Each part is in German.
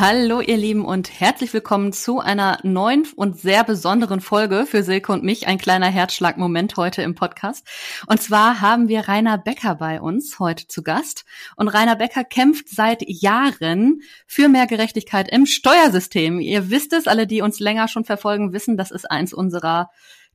Hallo ihr Lieben und herzlich willkommen zu einer neuen und sehr besonderen Folge für Silke und mich. Ein kleiner Herzschlagmoment heute im Podcast. Und zwar haben wir Rainer Becker bei uns heute zu Gast. Und Rainer Becker kämpft seit Jahren für mehr Gerechtigkeit im Steuersystem. Ihr wisst es, alle, die uns länger schon verfolgen, wissen, das ist eins unserer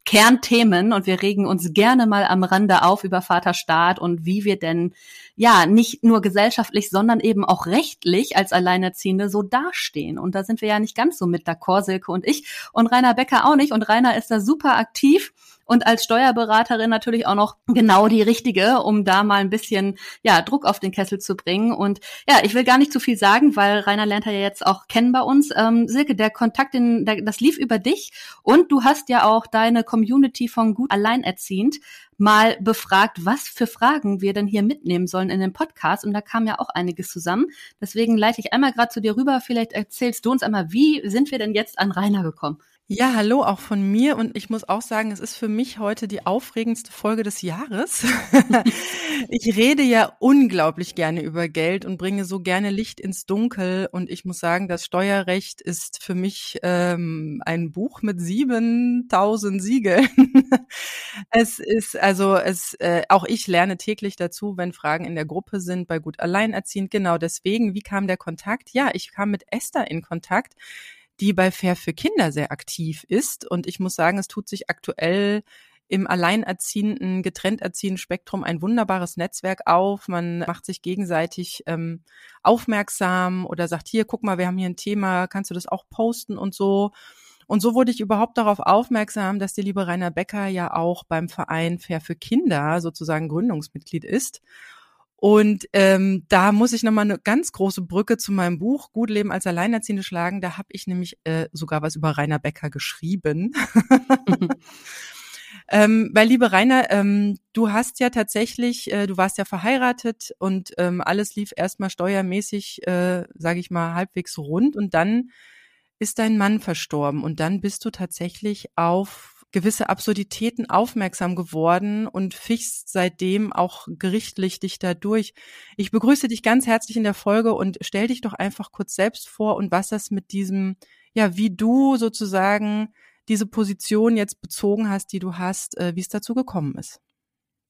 Kernthemen und wir regen uns gerne mal am Rande auf über Vaterstaat und wie wir denn ja nicht nur gesellschaftlich, sondern eben auch rechtlich als Alleinerziehende so dastehen. Und da sind wir ja nicht ganz so mit d'accord, Silke und ich und Rainer Becker auch nicht. Und Rainer ist da super aktiv und als Steuerberaterin natürlich auch noch genau die richtige, um da mal ein bisschen ja Druck auf den Kessel zu bringen. Und ja, ich will gar nicht zu viel sagen, weil Rainer lernt er ja jetzt auch kennen bei uns. Ähm, Silke, der Kontakt, in, der, das lief über dich und du hast ja auch deine Community von gut alleinerziehend mal befragt, was für Fragen wir denn hier mitnehmen sollen in den Podcast. Und da kam ja auch einiges zusammen. Deswegen leite ich einmal gerade zu dir rüber. Vielleicht erzählst du uns einmal, wie sind wir denn jetzt an Rainer gekommen? Ja, hallo auch von mir und ich muss auch sagen, es ist für mich heute die aufregendste Folge des Jahres. ich rede ja unglaublich gerne über Geld und bringe so gerne Licht ins Dunkel und ich muss sagen, das Steuerrecht ist für mich ähm, ein Buch mit 7000 Siegeln. es ist also es äh, auch ich lerne täglich dazu, wenn Fragen in der Gruppe sind bei gut alleinerziehend. Genau deswegen, wie kam der Kontakt? Ja, ich kam mit Esther in Kontakt die bei Fair für Kinder sehr aktiv ist. Und ich muss sagen, es tut sich aktuell im alleinerziehenden, getrennt erziehenden Spektrum ein wunderbares Netzwerk auf. Man macht sich gegenseitig ähm, aufmerksam oder sagt, hier, guck mal, wir haben hier ein Thema, kannst du das auch posten und so. Und so wurde ich überhaupt darauf aufmerksam, dass die liebe Rainer Becker ja auch beim Verein Fair für Kinder sozusagen Gründungsmitglied ist. Und ähm, da muss ich nochmal eine ganz große Brücke zu meinem Buch Gut Leben als Alleinerziehende schlagen. Da habe ich nämlich äh, sogar was über Rainer Becker geschrieben. ähm, weil, liebe Rainer, ähm, du hast ja tatsächlich, äh, du warst ja verheiratet und ähm, alles lief erstmal steuermäßig, äh, sage ich mal, halbwegs rund. Und dann ist dein Mann verstorben und dann bist du tatsächlich auf gewisse Absurditäten aufmerksam geworden und fichst seitdem auch gerichtlich dich dadurch. Ich begrüße dich ganz herzlich in der Folge und stell dich doch einfach kurz selbst vor und was das mit diesem, ja, wie du sozusagen diese Position jetzt bezogen hast, die du hast, äh, wie es dazu gekommen ist.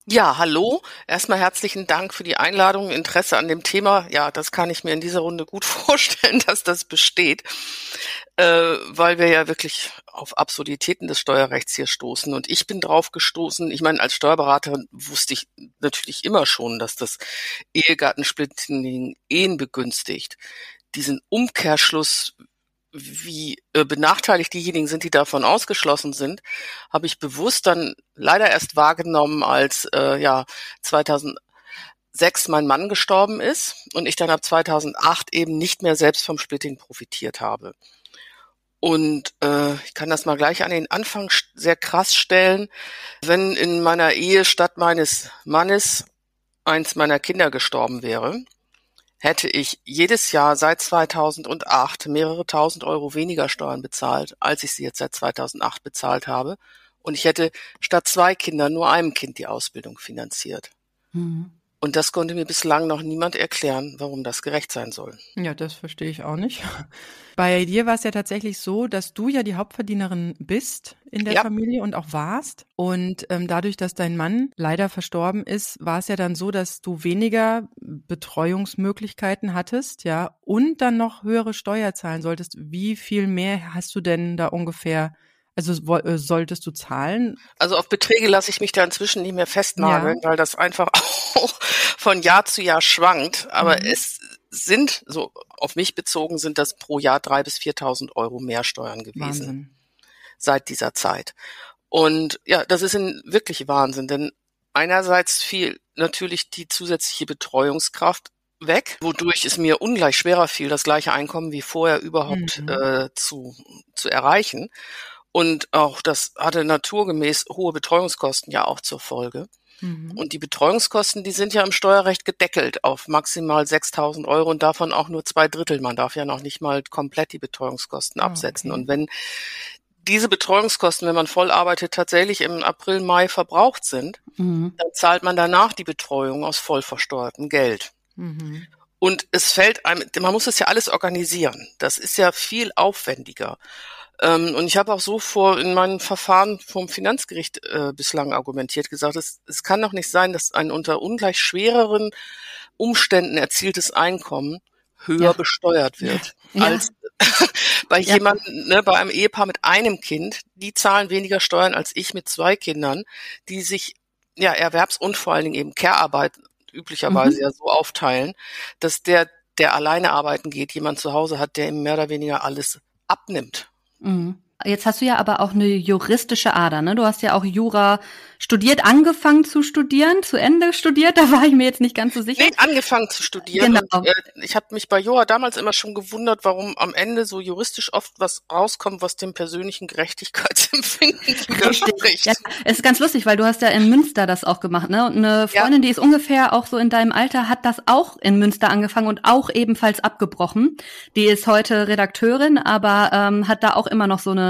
Ja, hallo. Erstmal herzlichen Dank für die Einladung, Interesse an dem Thema. Ja, das kann ich mir in dieser Runde gut vorstellen, dass das besteht, äh, weil wir ja wirklich auf Absurditäten des Steuerrechts hier stoßen. Und ich bin drauf gestoßen. Ich meine, als Steuerberaterin wusste ich natürlich immer schon, dass das Ehegattensplitting Ehen begünstigt. Diesen Umkehrschluss wie äh, benachteiligt diejenigen sind, die davon ausgeschlossen sind, habe ich bewusst dann leider erst wahrgenommen, als äh, ja 2006 mein Mann gestorben ist und ich dann ab 2008 eben nicht mehr selbst vom Splitting profitiert habe. Und äh, ich kann das mal gleich an den Anfang sehr krass stellen. Wenn in meiner Ehe statt meines Mannes eins meiner Kinder gestorben wäre, hätte ich jedes Jahr seit 2008 mehrere tausend Euro weniger Steuern bezahlt, als ich sie jetzt seit 2008 bezahlt habe. Und ich hätte statt zwei Kindern nur einem Kind die Ausbildung finanziert. Mhm. Und das konnte mir bislang noch niemand erklären, warum das gerecht sein soll. Ja, das verstehe ich auch nicht. Bei dir war es ja tatsächlich so, dass du ja die Hauptverdienerin bist in der ja. Familie und auch warst. Und ähm, dadurch, dass dein Mann leider verstorben ist, war es ja dann so, dass du weniger Betreuungsmöglichkeiten hattest, ja, und dann noch höhere Steuer zahlen solltest. Wie viel mehr hast du denn da ungefähr also äh, solltest du zahlen? Also auf Beträge lasse ich mich da inzwischen nicht mehr festnageln, ja. weil das einfach auch von Jahr zu Jahr schwankt. Aber mhm. es sind, so auf mich bezogen, sind das pro Jahr drei bis 4.000 Euro mehr Steuern gewesen. Wahnsinn. Seit dieser Zeit. Und ja, das ist ein wirklich Wahnsinn, denn einerseits fiel natürlich die zusätzliche Betreuungskraft weg, wodurch es mir ungleich schwerer fiel, das gleiche Einkommen wie vorher überhaupt mhm. äh, zu, zu erreichen. Und auch das hatte naturgemäß hohe Betreuungskosten ja auch zur Folge. Mhm. Und die Betreuungskosten, die sind ja im Steuerrecht gedeckelt auf maximal 6.000 Euro und davon auch nur zwei Drittel. Man darf ja noch nicht mal komplett die Betreuungskosten oh, absetzen. Okay. Und wenn diese Betreuungskosten, wenn man voll arbeitet, tatsächlich im April, Mai verbraucht sind, mhm. dann zahlt man danach die Betreuung aus voll versteuertem Geld. Mhm. Und es fällt einem, man muss es ja alles organisieren. Das ist ja viel aufwendiger. Ähm, und ich habe auch so vor in meinen Verfahren vom Finanzgericht äh, bislang argumentiert, gesagt, es, es kann doch nicht sein, dass ein unter ungleich schwereren Umständen erzieltes Einkommen höher ja. besteuert wird ja. als bei ja. jemandem, ne, bei einem Ehepaar mit einem Kind, die zahlen weniger Steuern als ich mit zwei Kindern, die sich ja Erwerbs- und vor allen Dingen eben Care-Arbeit üblicherweise mhm. ja so aufteilen, dass der, der alleine arbeiten geht, jemand zu Hause hat, der ihm mehr oder weniger alles abnimmt. Mhm. Jetzt hast du ja aber auch eine juristische Ader, ne? Du hast ja auch Jura studiert, angefangen zu studieren, zu Ende studiert, da war ich mir jetzt nicht ganz so sicher. Nee, angefangen zu studieren. Genau. Und, äh, ich habe mich bei Jura damals immer schon gewundert, warum am Ende so juristisch oft was rauskommt, was dem persönlichen Gerechtigkeitsempfinden widerspricht. Ja, es ist ganz lustig, weil du hast ja in Münster das auch gemacht, ne? Und eine Freundin, ja. die ist ungefähr auch so in deinem Alter, hat das auch in Münster angefangen und auch ebenfalls abgebrochen. Die ist heute Redakteurin, aber ähm, hat da auch immer noch so eine,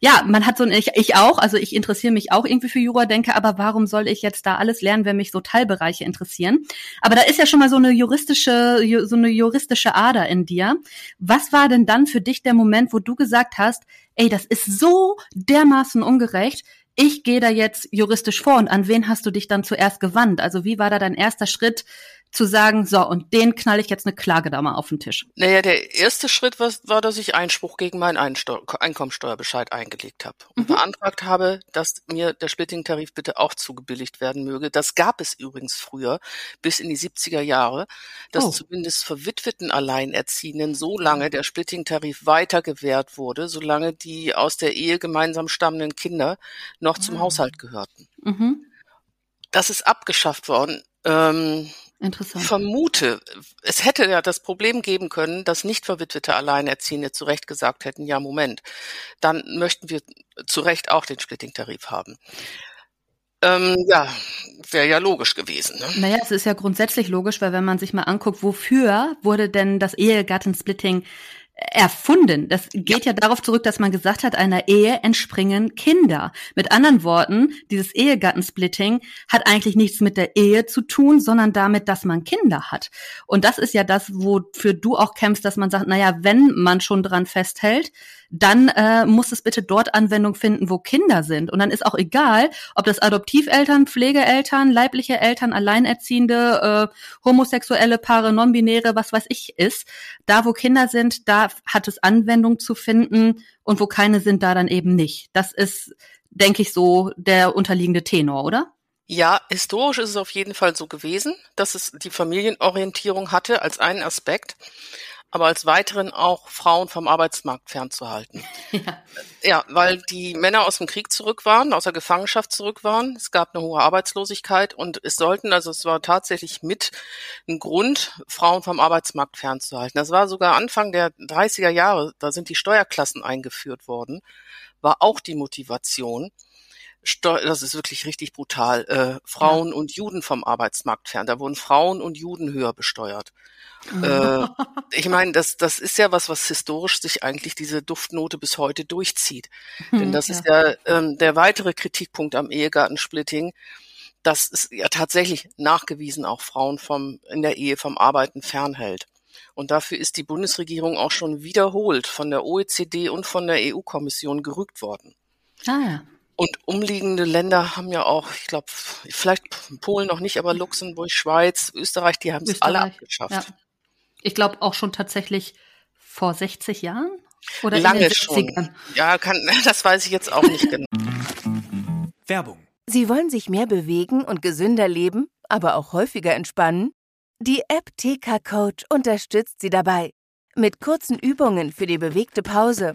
ja, man hat so eine, ich, ich auch, also ich interessiere mich auch irgendwie für Jura, denke aber warum soll ich jetzt da alles lernen, wenn mich so Teilbereiche interessieren? Aber da ist ja schon mal so eine juristische, so eine juristische Ader in dir. Was war denn dann für dich der Moment, wo du gesagt hast, ey, das ist so dermaßen ungerecht, ich gehe da jetzt juristisch vor und an wen hast du dich dann zuerst gewandt? Also wie war da dein erster Schritt, zu sagen, so, und den knall ich jetzt eine Klage da mal auf den Tisch? Naja, der erste Schritt war, war dass ich Einspruch gegen meinen Einkommensteuerbescheid eingelegt habe und mhm. beantragt habe, dass mir der Splitting-Tarif bitte auch zugebilligt werden möge. Das gab es übrigens früher, bis in die 70er Jahre, dass oh. zumindest verwitweten Alleinerziehenden so lange der Splitting-Tarif weiter gewährt wurde, solange die aus der Ehe gemeinsam stammenden Kinder noch zum ah. Haushalt gehörten. Mhm. Das ist abgeschafft worden. Ähm, Interessant. Ich vermute, es hätte ja das Problem geben können, dass nicht verwitwete Alleinerziehende zu Recht gesagt hätten, ja, Moment, dann möchten wir zu Recht auch den Splitting-Tarif haben. Ähm, ja, wäre ja logisch gewesen. Ne? Naja, es ist ja grundsätzlich logisch, weil wenn man sich mal anguckt, wofür wurde denn das Ehegattensplitting erfunden. Das geht ja. ja. darauf zurück, dass man gesagt hat, einer Ehe entspringen Kinder. Mit anderen Worten, dieses Ehegattensplitting hat eigentlich nichts mit der Ehe zu tun, sondern damit, dass man Kinder hat. Und das ist ja das, wofür du auch kämpfst, dass man sagt, naja, wenn man schon dran festhält, dann äh, muss es bitte dort Anwendung finden, wo Kinder sind. Und dann ist auch egal, ob das Adoptiveltern, Pflegeeltern, leibliche Eltern, Alleinerziehende, äh, homosexuelle Paare, Nonbinäre, was weiß ich ist. Da, wo Kinder sind, da hat es Anwendung zu finden und wo keine sind, da dann eben nicht. Das ist, denke ich, so der unterliegende Tenor, oder? Ja, historisch ist es auf jeden Fall so gewesen, dass es die Familienorientierung hatte als einen Aspekt aber als weiteren auch Frauen vom Arbeitsmarkt fernzuhalten. Ja. ja, weil die Männer aus dem Krieg zurück waren, aus der Gefangenschaft zurück waren. Es gab eine hohe Arbeitslosigkeit und es sollten, also es war tatsächlich mit ein Grund, Frauen vom Arbeitsmarkt fernzuhalten. Das war sogar Anfang der 30er Jahre, da sind die Steuerklassen eingeführt worden, war auch die Motivation. Das ist wirklich richtig brutal, äh, Frauen ja. und Juden vom Arbeitsmarkt fern. Da wurden Frauen und Juden höher besteuert äh, ich meine, das, das ist ja was, was historisch sich eigentlich diese Duftnote bis heute durchzieht. Hm, Denn das ja. ist ja ähm, der weitere Kritikpunkt am Ehegattensplitting, dass es ja tatsächlich nachgewiesen auch Frauen vom, in der Ehe vom Arbeiten fernhält. Und dafür ist die Bundesregierung auch schon wiederholt von der OECD und von der EU-Kommission gerügt worden. Ah, ja. Und umliegende Länder haben ja auch, ich glaube, vielleicht Polen noch nicht, aber Luxemburg, Schweiz, Österreich, die haben es alle abgeschafft. Ja. Ich glaube auch schon tatsächlich vor 60 Jahren oder lange schon. Ja, kann, das weiß ich jetzt auch nicht genau. Werbung. Sie wollen sich mehr bewegen und gesünder leben, aber auch häufiger entspannen? Die App TK Coach unterstützt Sie dabei mit kurzen Übungen für die bewegte Pause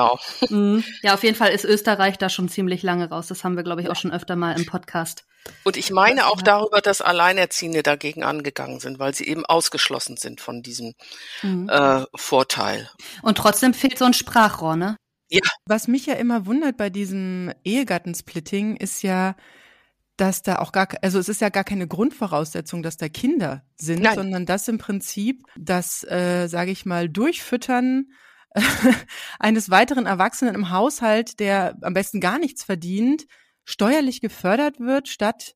Genau. Mhm. Ja, auf jeden Fall ist Österreich da schon ziemlich lange raus. Das haben wir, glaube ich, auch schon öfter mal im Podcast. Und ich meine auch darüber, dass Alleinerziehende dagegen angegangen sind, weil sie eben ausgeschlossen sind von diesem mhm. äh, Vorteil. Und trotzdem fehlt so ein Sprachrohr, ne? Ja. Was mich ja immer wundert bei diesem Ehegattensplitting ist ja, dass da auch gar, also es ist ja gar keine Grundvoraussetzung, dass da Kinder sind, Nein. sondern das im Prinzip das, äh, sage ich mal, Durchfüttern eines weiteren Erwachsenen im Haushalt, der am besten gar nichts verdient, steuerlich gefördert wird, statt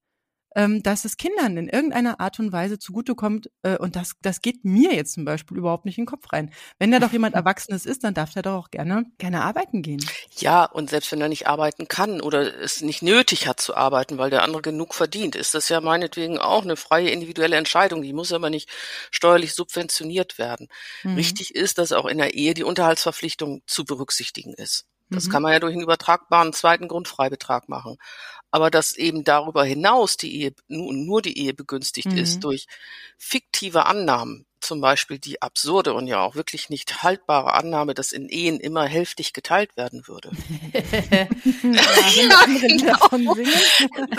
ähm, dass es Kindern in irgendeiner Art und Weise zugutekommt. Äh, und das, das geht mir jetzt zum Beispiel überhaupt nicht in den Kopf rein. Wenn da doch jemand Erwachsenes ist, dann darf der doch auch gerne, gerne arbeiten gehen. Ja, und selbst wenn er nicht arbeiten kann oder es nicht nötig hat zu arbeiten, weil der andere genug verdient, ist das ja meinetwegen auch eine freie individuelle Entscheidung. Die muss aber nicht steuerlich subventioniert werden. Mhm. Richtig ist, dass auch in der Ehe die Unterhaltsverpflichtung zu berücksichtigen ist. Das mhm. kann man ja durch einen übertragbaren zweiten Grundfreibetrag machen. Aber dass eben darüber hinaus die Ehe, nur die Ehe begünstigt mhm. ist durch fiktive Annahmen, zum Beispiel die absurde und ja auch wirklich nicht haltbare Annahme, dass in Ehen immer hälftig geteilt werden würde. ja, genau.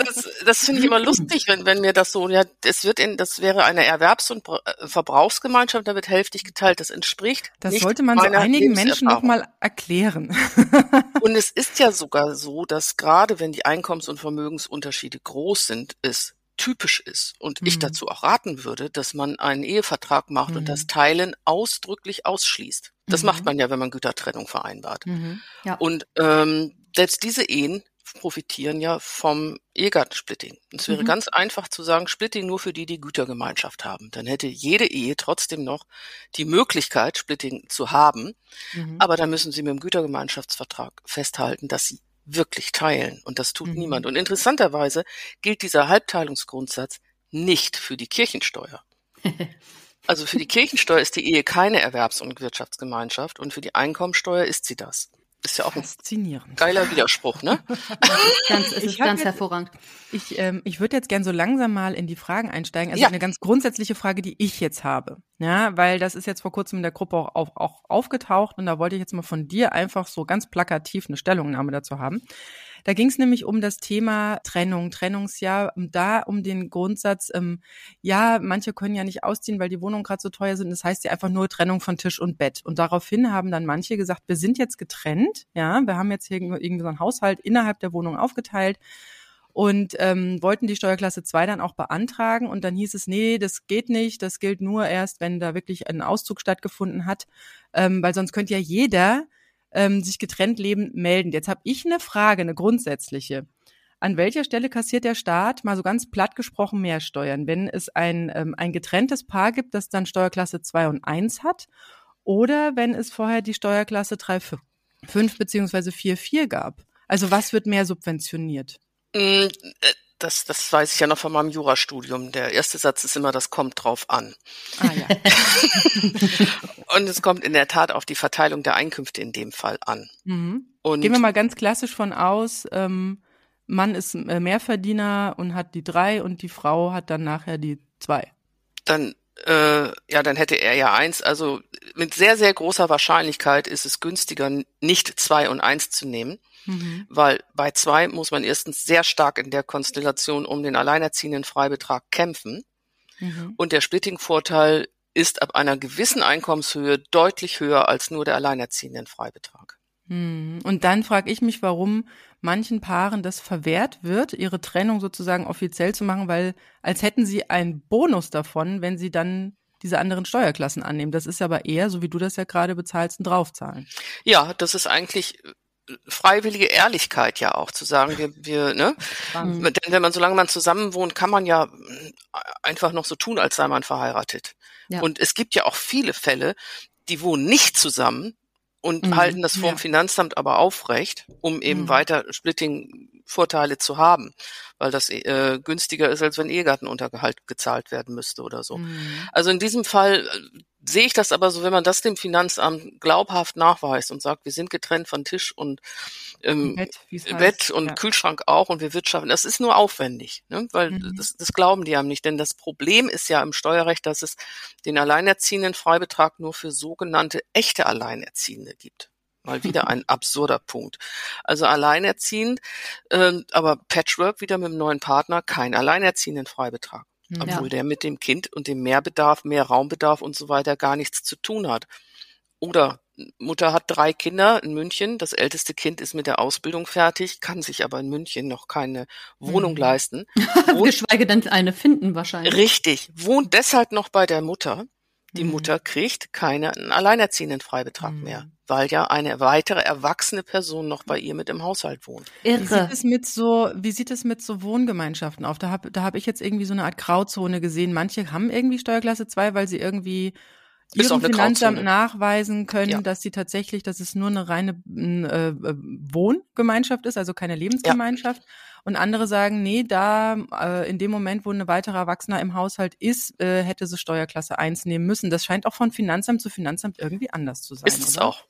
Das, das finde ich immer lustig, wenn, wenn mir das so, ja, es wird in, das wäre eine Erwerbs- und äh, Verbrauchsgemeinschaft, da wird hälftig geteilt. Das entspricht. Das sollte man so einigen Menschen noch mal erklären. und es ist ja sogar so, dass gerade wenn die Einkommens- und Vermögensunterschiede groß sind, es typisch ist und mhm. ich dazu auch raten würde, dass man einen Ehevertrag macht mhm. und das mhm. Teilen ausdrücklich ausschließt. Das mhm. macht man ja, wenn man Gütertrennung vereinbart. Mhm. Ja. Und ähm, selbst diese Ehen profitieren ja vom Ehegattensplitting. Es wäre mhm. ganz einfach zu sagen, Splitting nur für die, die Gütergemeinschaft haben. Dann hätte jede Ehe trotzdem noch die Möglichkeit, Splitting zu haben. Aber dann müssen sie mit dem Gütergemeinschaftsvertrag festhalten, dass sie wirklich teilen. Und das tut mhm. niemand. Und interessanterweise gilt dieser Halbteilungsgrundsatz nicht für die Kirchensteuer. also für die Kirchensteuer ist die Ehe keine Erwerbs- und Wirtschaftsgemeinschaft und für die Einkommensteuer ist sie das. Ist ja auch ein geiler Widerspruch, ne? ganz, es ist ganz jetzt, hervorragend. Ich, ähm, ich würde jetzt gern so langsam mal in die Fragen einsteigen. Also ja. eine ganz grundsätzliche Frage, die ich jetzt habe. Ja, weil das ist jetzt vor kurzem in der Gruppe auch, auch, auch aufgetaucht und da wollte ich jetzt mal von dir einfach so ganz plakativ eine Stellungnahme dazu haben. Da ging es nämlich um das Thema Trennung, Trennungsjahr, da um den Grundsatz, ähm, ja, manche können ja nicht ausziehen, weil die Wohnungen gerade so teuer sind. Das heißt ja einfach nur Trennung von Tisch und Bett. Und daraufhin haben dann manche gesagt, wir sind jetzt getrennt, ja, wir haben jetzt hier irgendwie so einen Haushalt innerhalb der Wohnung aufgeteilt und ähm, wollten die Steuerklasse 2 dann auch beantragen. Und dann hieß es, nee, das geht nicht, das gilt nur erst, wenn da wirklich ein Auszug stattgefunden hat, ähm, weil sonst könnte ja jeder ähm, sich getrennt leben, melden. Jetzt habe ich eine Frage, eine grundsätzliche. An welcher Stelle kassiert der Staat, mal so ganz platt gesprochen, mehr Steuern? Wenn es ein, ähm, ein getrenntes Paar gibt, das dann Steuerklasse 2 und 1 hat, oder wenn es vorher die Steuerklasse 3, 5 beziehungsweise 4, 4 gab? Also was wird mehr subventioniert? Das, das weiß ich ja noch von meinem Jurastudium. Der erste Satz ist immer, das kommt drauf an. Ah, ja. und es kommt in der Tat auf die Verteilung der Einkünfte in dem Fall an. Mhm. Und Gehen wir mal ganz klassisch von aus, ähm, Mann ist äh, Mehrverdiener und hat die drei und die Frau hat dann nachher die zwei. Dann äh, ja, dann hätte er ja eins. Also mit sehr, sehr großer Wahrscheinlichkeit ist es günstiger, nicht zwei und eins zu nehmen. Mhm. Weil bei zwei muss man erstens sehr stark in der Konstellation um den alleinerziehenden Freibetrag kämpfen. Mhm. Und der Splitting-Vorteil ist ab einer gewissen Einkommenshöhe deutlich höher als nur der alleinerziehenden Freibetrag. Mhm. Und dann frage ich mich, warum manchen Paaren das verwehrt wird, ihre Trennung sozusagen offiziell zu machen, weil als hätten sie einen Bonus davon, wenn sie dann diese anderen Steuerklassen annehmen. Das ist aber eher, so wie du das ja gerade bezahlst, ein Draufzahlen. Ja, das ist eigentlich freiwillige Ehrlichkeit ja auch zu sagen, wir, wir, ne? Mhm. Denn wenn man, solange man zusammen wohnt, kann man ja einfach noch so tun, als sei man verheiratet. Ja. Und es gibt ja auch viele Fälle, die wohnen nicht zusammen und mhm. halten das vom ja. Finanzamt aber aufrecht, um eben mhm. weiter Splitting-Vorteile zu haben, weil das äh, günstiger ist, als wenn Ehegattenuntergehalt gezahlt werden müsste oder so. Mhm. Also in diesem Fall äh, sehe ich das aber so, wenn man das dem Finanzamt glaubhaft nachweist und sagt, wir sind getrennt von Tisch und ähm, Bett, Bett und ja. Kühlschrank auch und wir wirtschaften, das ist nur aufwendig, ne? weil mhm. das, das glauben die einem nicht. Denn das Problem ist ja im Steuerrecht, dass es den Alleinerziehenden Freibetrag nur für sogenannte echte Alleinerziehende gibt. Mal wieder ein absurder Punkt. Also alleinerziehend, äh, aber Patchwork wieder mit dem neuen Partner, kein alleinerziehenden Freibetrag. Obwohl ja. der mit dem Kind und dem Mehrbedarf, mehr Raumbedarf und so weiter gar nichts zu tun hat. Oder Mutter hat drei Kinder in München. Das älteste Kind ist mit der Ausbildung fertig, kann sich aber in München noch keine Wohnung mhm. leisten. Geschweige denn eine finden wahrscheinlich. Richtig. Wohnt deshalb noch bei der Mutter. Die mhm. Mutter kriegt keinen alleinerziehenden Freibetrag mhm. mehr, weil ja eine weitere erwachsene Person noch bei ihr mit im Haushalt wohnt. Irre. Wie sieht es mit so, wie sieht es mit so Wohngemeinschaften auf? Da habe da hab ich jetzt irgendwie so eine Art Grauzone gesehen. Manche haben irgendwie Steuerklasse 2, weil sie irgendwie ist ihrem Finanzamt nachweisen können, ja. dass sie tatsächlich, dass es nur eine reine äh, äh, Wohngemeinschaft ist, also keine Lebensgemeinschaft. Ja. Und andere sagen, nee, da äh, in dem Moment, wo ein weiterer Erwachsener im Haushalt ist, äh, hätte sie Steuerklasse 1 nehmen müssen. Das scheint auch von Finanzamt zu Finanzamt irgendwie anders zu sein. Ist es auch.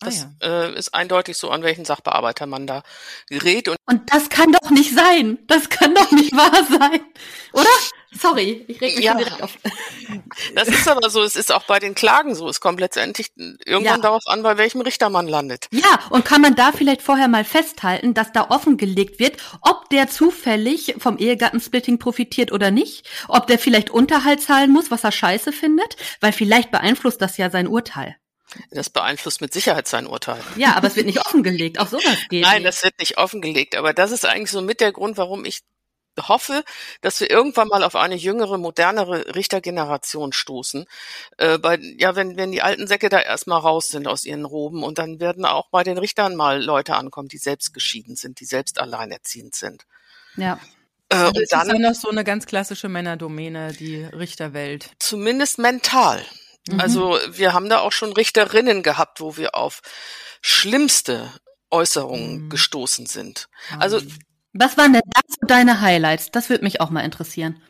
Ah, das ah, ja. äh, ist eindeutig so, an welchen Sachbearbeiter man da gerät. Und, und das kann doch nicht sein. Das kann doch nicht wahr sein. Oder? Sorry, ich reg mich ja. direkt auf. Das ist aber so, es ist auch bei den Klagen so. Es kommt letztendlich irgendwann ja. darauf an, bei welchem Richter man landet. Ja, und kann man da vielleicht vorher mal festhalten, dass da offengelegt wird, ob der zufällig vom Ehegattensplitting profitiert oder nicht, ob der vielleicht Unterhalt zahlen muss, was er scheiße findet, weil vielleicht beeinflusst das ja sein Urteil. Das beeinflusst mit Sicherheit sein Urteil. Ja, aber es wird nicht offengelegt. Auch sowas geht. Nein, nicht. das wird nicht offengelegt. Aber das ist eigentlich so mit der Grund, warum ich hoffe, dass wir irgendwann mal auf eine jüngere, modernere Richtergeneration stoßen. Äh, bei, ja, wenn, wenn die alten Säcke da erstmal raus sind aus ihren Roben und dann werden auch bei den Richtern mal Leute ankommen, die selbst geschieden sind, die selbst alleinerziehend sind. Ja. Äh, und das dann, ist ja noch so eine ganz klassische Männerdomäne, die Richterwelt. Zumindest mental. Mhm. Also wir haben da auch schon Richterinnen gehabt, wo wir auf schlimmste Äußerungen mhm. gestoßen sind. Also was waren denn da so deine Highlights? Das würde mich auch mal interessieren.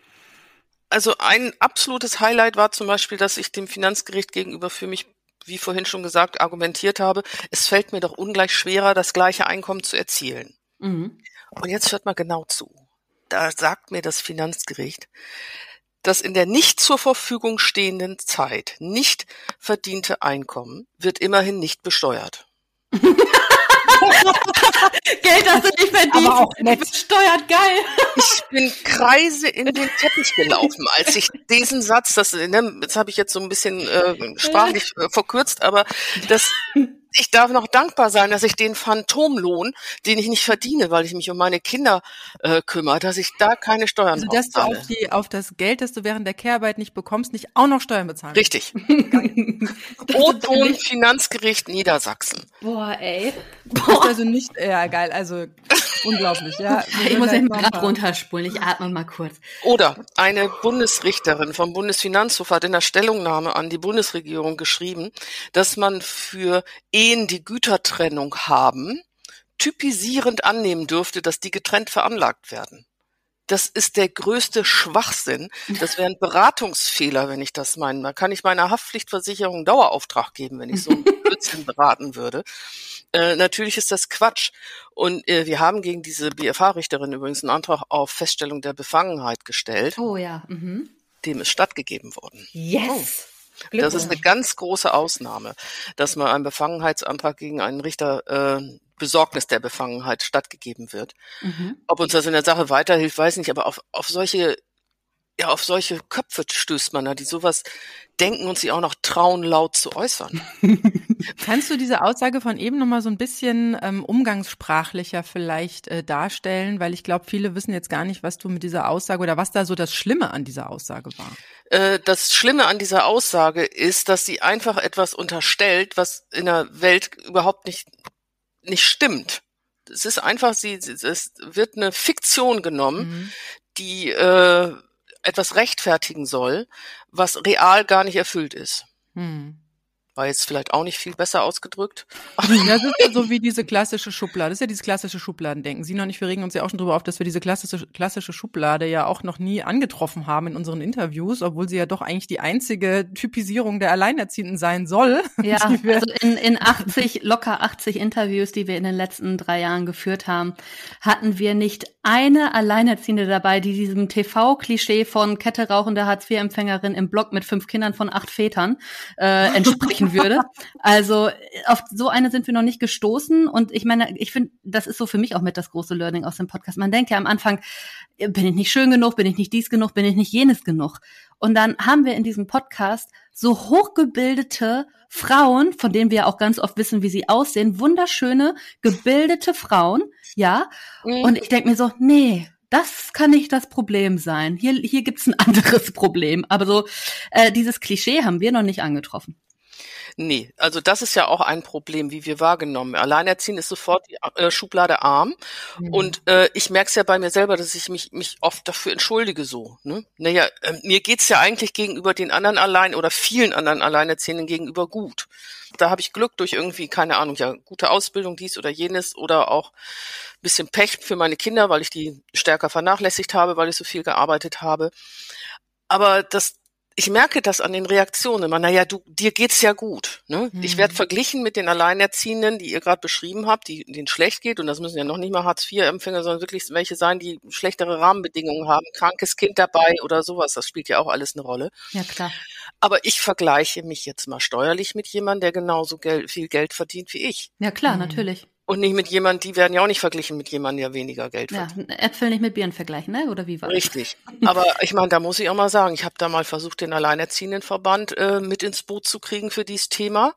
Also ein absolutes Highlight war zum Beispiel, dass ich dem Finanzgericht gegenüber für mich, wie vorhin schon gesagt, argumentiert habe, es fällt mir doch ungleich schwerer, das gleiche Einkommen zu erzielen. Mhm. Und jetzt hört mal genau zu. Da sagt mir das Finanzgericht, dass in der nicht zur Verfügung stehenden Zeit nicht verdiente Einkommen wird immerhin nicht besteuert. Geld, das du nicht verdient. Aber auch nett. Besteuert, geil. Ich bin Kreise in den Teppich gelaufen, als ich diesen Satz, das, ne, das habe ich jetzt so ein bisschen äh, sprachlich äh, verkürzt, aber das ich darf noch dankbar sein, dass ich den Phantomlohn, den ich nicht verdiene, weil ich mich um meine Kinder äh, kümmere, dass ich da keine Steuern also, dass du auf, die, auf das Geld, das du während der Kehrarbeit nicht bekommst, nicht auch noch Steuern bezahlen Richtig. O-Ton Finanzgericht Niedersachsen. Boah, ey. Boah. also nicht, ja geil, also unglaublich, ja. Ich muss eben gerade runterspulen, ich atme mal kurz. Oder eine Bundesrichterin vom Bundesfinanzhof hat in der Stellungnahme an die Bundesregierung geschrieben, dass man für Ehen, die Gütertrennung haben, typisierend annehmen dürfte, dass die getrennt veranlagt werden. Das ist der größte Schwachsinn. Das wäre ein Beratungsfehler, wenn ich das meine. Da kann ich meiner Haftpflichtversicherung einen Dauerauftrag geben, wenn ich so einen Blödsinn beraten würde. Äh, natürlich ist das Quatsch. Und äh, wir haben gegen diese BFH-Richterin übrigens einen Antrag auf Feststellung der Befangenheit gestellt. Oh ja. Mhm. Dem ist stattgegeben worden. Yes. Oh. Das ist eine ganz große Ausnahme, dass man einen Befangenheitsantrag gegen einen Richter äh, Besorgnis der Befangenheit stattgegeben wird. Mhm. Ob uns das in der Sache weiterhilft, weiß ich nicht, aber auf, auf solche ja, auf solche Köpfe stößt man da, die sowas denken und sie auch noch trauen, laut zu äußern. Kannst du diese Aussage von eben nochmal so ein bisschen ähm, umgangssprachlicher vielleicht äh, darstellen? Weil ich glaube, viele wissen jetzt gar nicht, was du mit dieser Aussage oder was da so das Schlimme an dieser Aussage war. Äh, das Schlimme an dieser Aussage ist, dass sie einfach etwas unterstellt, was in der Welt überhaupt nicht, nicht stimmt. Es ist einfach, sie, es wird eine Fiktion genommen, mhm. die äh, etwas rechtfertigen soll, was real gar nicht erfüllt ist. Hm. War jetzt vielleicht auch nicht viel besser ausgedrückt. Ja, das ist ja so wie diese klassische Schublade. Das ist ja dieses klassische Schubladendenken. Sie noch nicht, wir regen uns ja auch schon drüber auf, dass wir diese klassische, klassische Schublade ja auch noch nie angetroffen haben in unseren Interviews, obwohl sie ja doch eigentlich die einzige Typisierung der Alleinerziehenden sein soll. Ja, also in, in 80, locker 80 Interviews, die wir in den letzten drei Jahren geführt haben, hatten wir nicht eine Alleinerziehende dabei, die diesem TV-Klischee von Kette rauchende Hartz-IV-Empfängerin im Block mit fünf Kindern von acht Vätern äh, entsprechen reden würde. Also auf so eine sind wir noch nicht gestoßen. Und ich meine, ich finde, das ist so für mich auch mit das große Learning aus dem Podcast. Man denkt ja am Anfang, bin ich nicht schön genug, bin ich nicht dies genug, bin ich nicht jenes genug. Und dann haben wir in diesem Podcast so hochgebildete Frauen, von denen wir auch ganz oft wissen, wie sie aussehen, wunderschöne, gebildete Frauen, ja. Mhm. Und ich denke mir so, nee, das kann nicht das Problem sein. Hier, hier gibt's ein anderes Problem. Aber so, äh, dieses Klischee haben wir noch nicht angetroffen. Nee, also das ist ja auch ein Problem, wie wir wahrgenommen. Alleinerziehen ist sofort die äh, Schublade arm. Mhm. Und äh, ich merke es ja bei mir selber, dass ich mich, mich oft dafür entschuldige so. Ne? Naja, äh, mir geht's ja eigentlich gegenüber den anderen allein oder vielen anderen Alleinerziehenden gegenüber gut. Da habe ich Glück durch irgendwie, keine Ahnung, ja, gute Ausbildung, dies oder jenes oder auch bisschen Pech für meine Kinder, weil ich die stärker vernachlässigt habe, weil ich so viel gearbeitet habe. Aber das, ich merke das an den Reaktionen immer, naja, du, dir geht's ja gut. Ne? Mhm. Ich werde verglichen mit den Alleinerziehenden, die ihr gerade beschrieben habt, die denen schlecht geht, und das müssen ja noch nicht mal Hartz-IV-Empfänger, sondern wirklich welche sein, die schlechtere Rahmenbedingungen haben, krankes Kind dabei oder sowas. Das spielt ja auch alles eine Rolle. Ja, klar. Aber ich vergleiche mich jetzt mal steuerlich mit jemandem, der genauso Geld, viel Geld verdient wie ich. Ja, klar, mhm. natürlich. Und nicht mit jemand, die werden ja auch nicht verglichen mit jemandem, der weniger Geld verdient. Ja, Äpfel nicht mit Birnen vergleichen, ne? Oder wie war Richtig. Aber ich meine, da muss ich auch mal sagen, ich habe da mal versucht, den Alleinerziehendenverband äh, mit ins Boot zu kriegen für dieses Thema.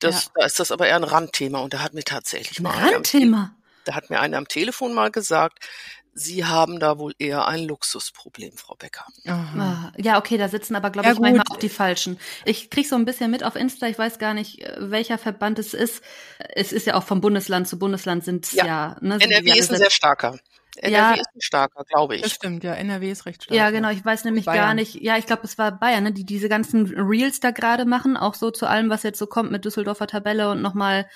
Das, ja. Da ist das aber eher ein Randthema und da hat mir tatsächlich ein mal Randthema. Da hat mir einer am Telefon mal gesagt, Sie haben da wohl eher ein Luxusproblem, Frau Becker. Aha. Ja, okay, da sitzen aber, glaube ja, ich, gut. manchmal auch die Falschen. Ich krieg so ein bisschen mit auf Insta, ich weiß gar nicht, äh, welcher Verband es ist. Es ist ja auch vom Bundesland zu Bundesland sind ja, ja ne, NRW ist ein sehr starker. NRW ja, ist ein starker, glaube ich. Das stimmt, ja, NRW ist recht stark. Ja, genau, ich weiß nämlich gar nicht, ja, ich glaube, es war Bayern, ne, die diese ganzen Reels da gerade machen, auch so zu allem, was jetzt so kommt mit Düsseldorfer Tabelle und nochmal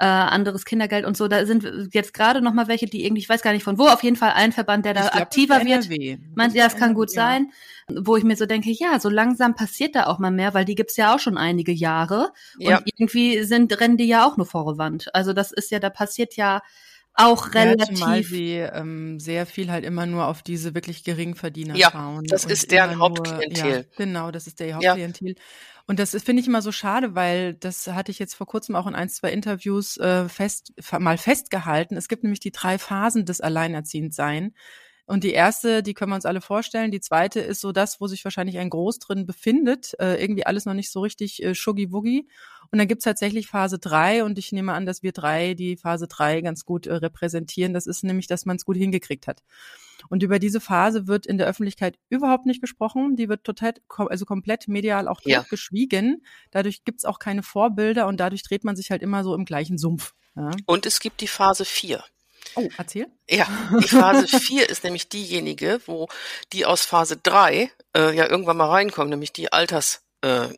äh, anderes Kindergeld und so. Da sind jetzt gerade noch mal welche, die irgendwie, ich weiß gar nicht von wo, auf jeden Fall ein Verband, der da glaub, aktiver wird. Meint, ja, es kann gut ja. sein. Wo ich mir so denke, ja, so langsam passiert da auch mal mehr, weil die gibt's ja auch schon einige Jahre. Ja. Und irgendwie sind, rennen die ja auch nur vor Wand. Also das ist ja, da passiert ja auch relativ. Ja, zumal sie ähm, sehr viel halt immer nur auf diese wirklich geringen Verdiener ja, schauen. Das ist deren Hauptklientel. Ja, genau, das ist der Hauptklientel. Ja. Und das finde ich immer so schade, weil das hatte ich jetzt vor kurzem auch in ein, zwei Interviews äh, fest, mal festgehalten. Es gibt nämlich die drei Phasen des Alleinerziehendsein. Und die erste, die können wir uns alle vorstellen. Die zweite ist so das, wo sich wahrscheinlich ein Groß drin befindet. Äh, irgendwie alles noch nicht so richtig äh, schuggi-wuggi. Und dann gibt's tatsächlich Phase drei und ich nehme an, dass wir drei die Phase drei ganz gut äh, repräsentieren. Das ist nämlich, dass man es gut hingekriegt hat. Und über diese Phase wird in der Öffentlichkeit überhaupt nicht gesprochen. Die wird total, also komplett medial auch ja. geschwiegen. Dadurch gibt's auch keine Vorbilder und dadurch dreht man sich halt immer so im gleichen Sumpf. Ja. Und es gibt die Phase vier. Oh, erzähl. Ja, die Phase 4 ist nämlich diejenige, wo die aus Phase 3 äh, ja irgendwann mal reinkommen, nämlich die Altersgeschichte. Äh,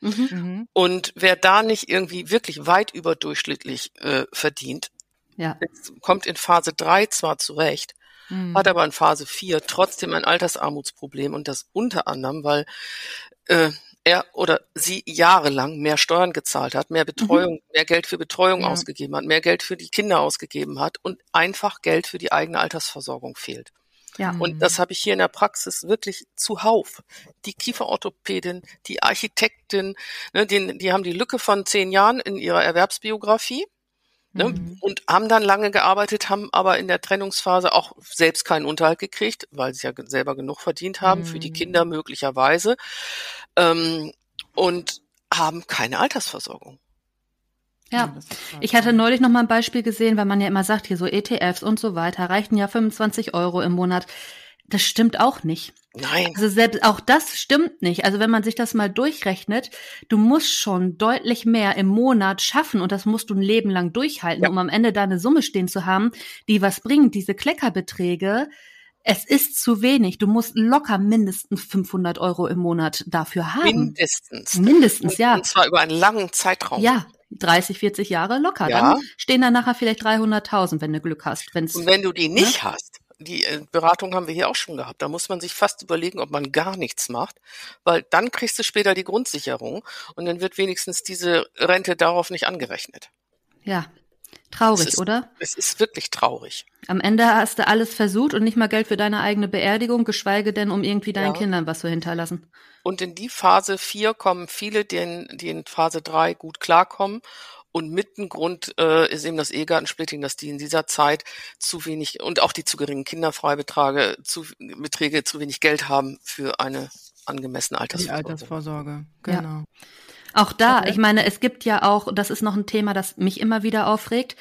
mhm. mhm. Und wer da nicht irgendwie wirklich weit überdurchschnittlich äh, verdient, ja. kommt in Phase 3 zwar zurecht, mhm. hat aber in Phase 4 trotzdem ein Altersarmutsproblem und das unter anderem, weil äh, er oder sie jahrelang mehr Steuern gezahlt hat, mehr Betreuung, mhm. mehr Geld für Betreuung ja. ausgegeben hat, mehr Geld für die Kinder ausgegeben hat und einfach Geld für die eigene Altersversorgung fehlt. Ja. Und das habe ich hier in der Praxis wirklich zuhauf. Die Kieferorthopädin, die Architektin, ne, die, die haben die Lücke von zehn Jahren in ihrer Erwerbsbiografie Ne? Mhm. Und haben dann lange gearbeitet, haben aber in der Trennungsphase auch selbst keinen Unterhalt gekriegt, weil sie ja selber genug verdient haben, mhm. für die mhm. Kinder möglicherweise, ähm, und haben keine Altersversorgung. Ja, ich hatte neulich noch mal ein Beispiel gesehen, weil man ja immer sagt, hier so ETFs und so weiter reichten ja 25 Euro im Monat. Das stimmt auch nicht. Nein. Also selbst auch das stimmt nicht. Also wenn man sich das mal durchrechnet, du musst schon deutlich mehr im Monat schaffen und das musst du ein Leben lang durchhalten, ja. um am Ende da eine Summe stehen zu haben, die was bringt. Diese Kleckerbeträge, es ist zu wenig. Du musst locker mindestens 500 Euro im Monat dafür haben. Mindestens. Mindestens, ja. Und zwar über einen langen Zeitraum. Ja, 30, 40 Jahre locker. Ja. Dann stehen da nachher vielleicht 300.000, wenn du Glück hast. Wenn's, und wenn du die nicht ne? hast, die äh, Beratung haben wir hier auch schon gehabt. Da muss man sich fast überlegen, ob man gar nichts macht, weil dann kriegst du später die Grundsicherung und dann wird wenigstens diese Rente darauf nicht angerechnet. Ja. Traurig, es ist, oder? Es ist wirklich traurig. Am Ende hast du alles versucht und nicht mal Geld für deine eigene Beerdigung, geschweige denn, um irgendwie deinen Ja. Kindern was zu hinterlassen. Und in die Phase 4 kommen viele, die in, die in Phase 3 gut klarkommen. Und mit ein Grund äh, ist eben das Ehegattensplitting, dass die in dieser Zeit zu wenig und auch die zu geringen Kinderfreibeträge, zu, Beträge zu wenig Geld haben für eine angemessene Die Altersvorsorge. Altersvorsorge, Ja. Auch da, Okay. ich meine, es gibt ja auch, das ist noch ein Thema, das mich immer wieder aufregt.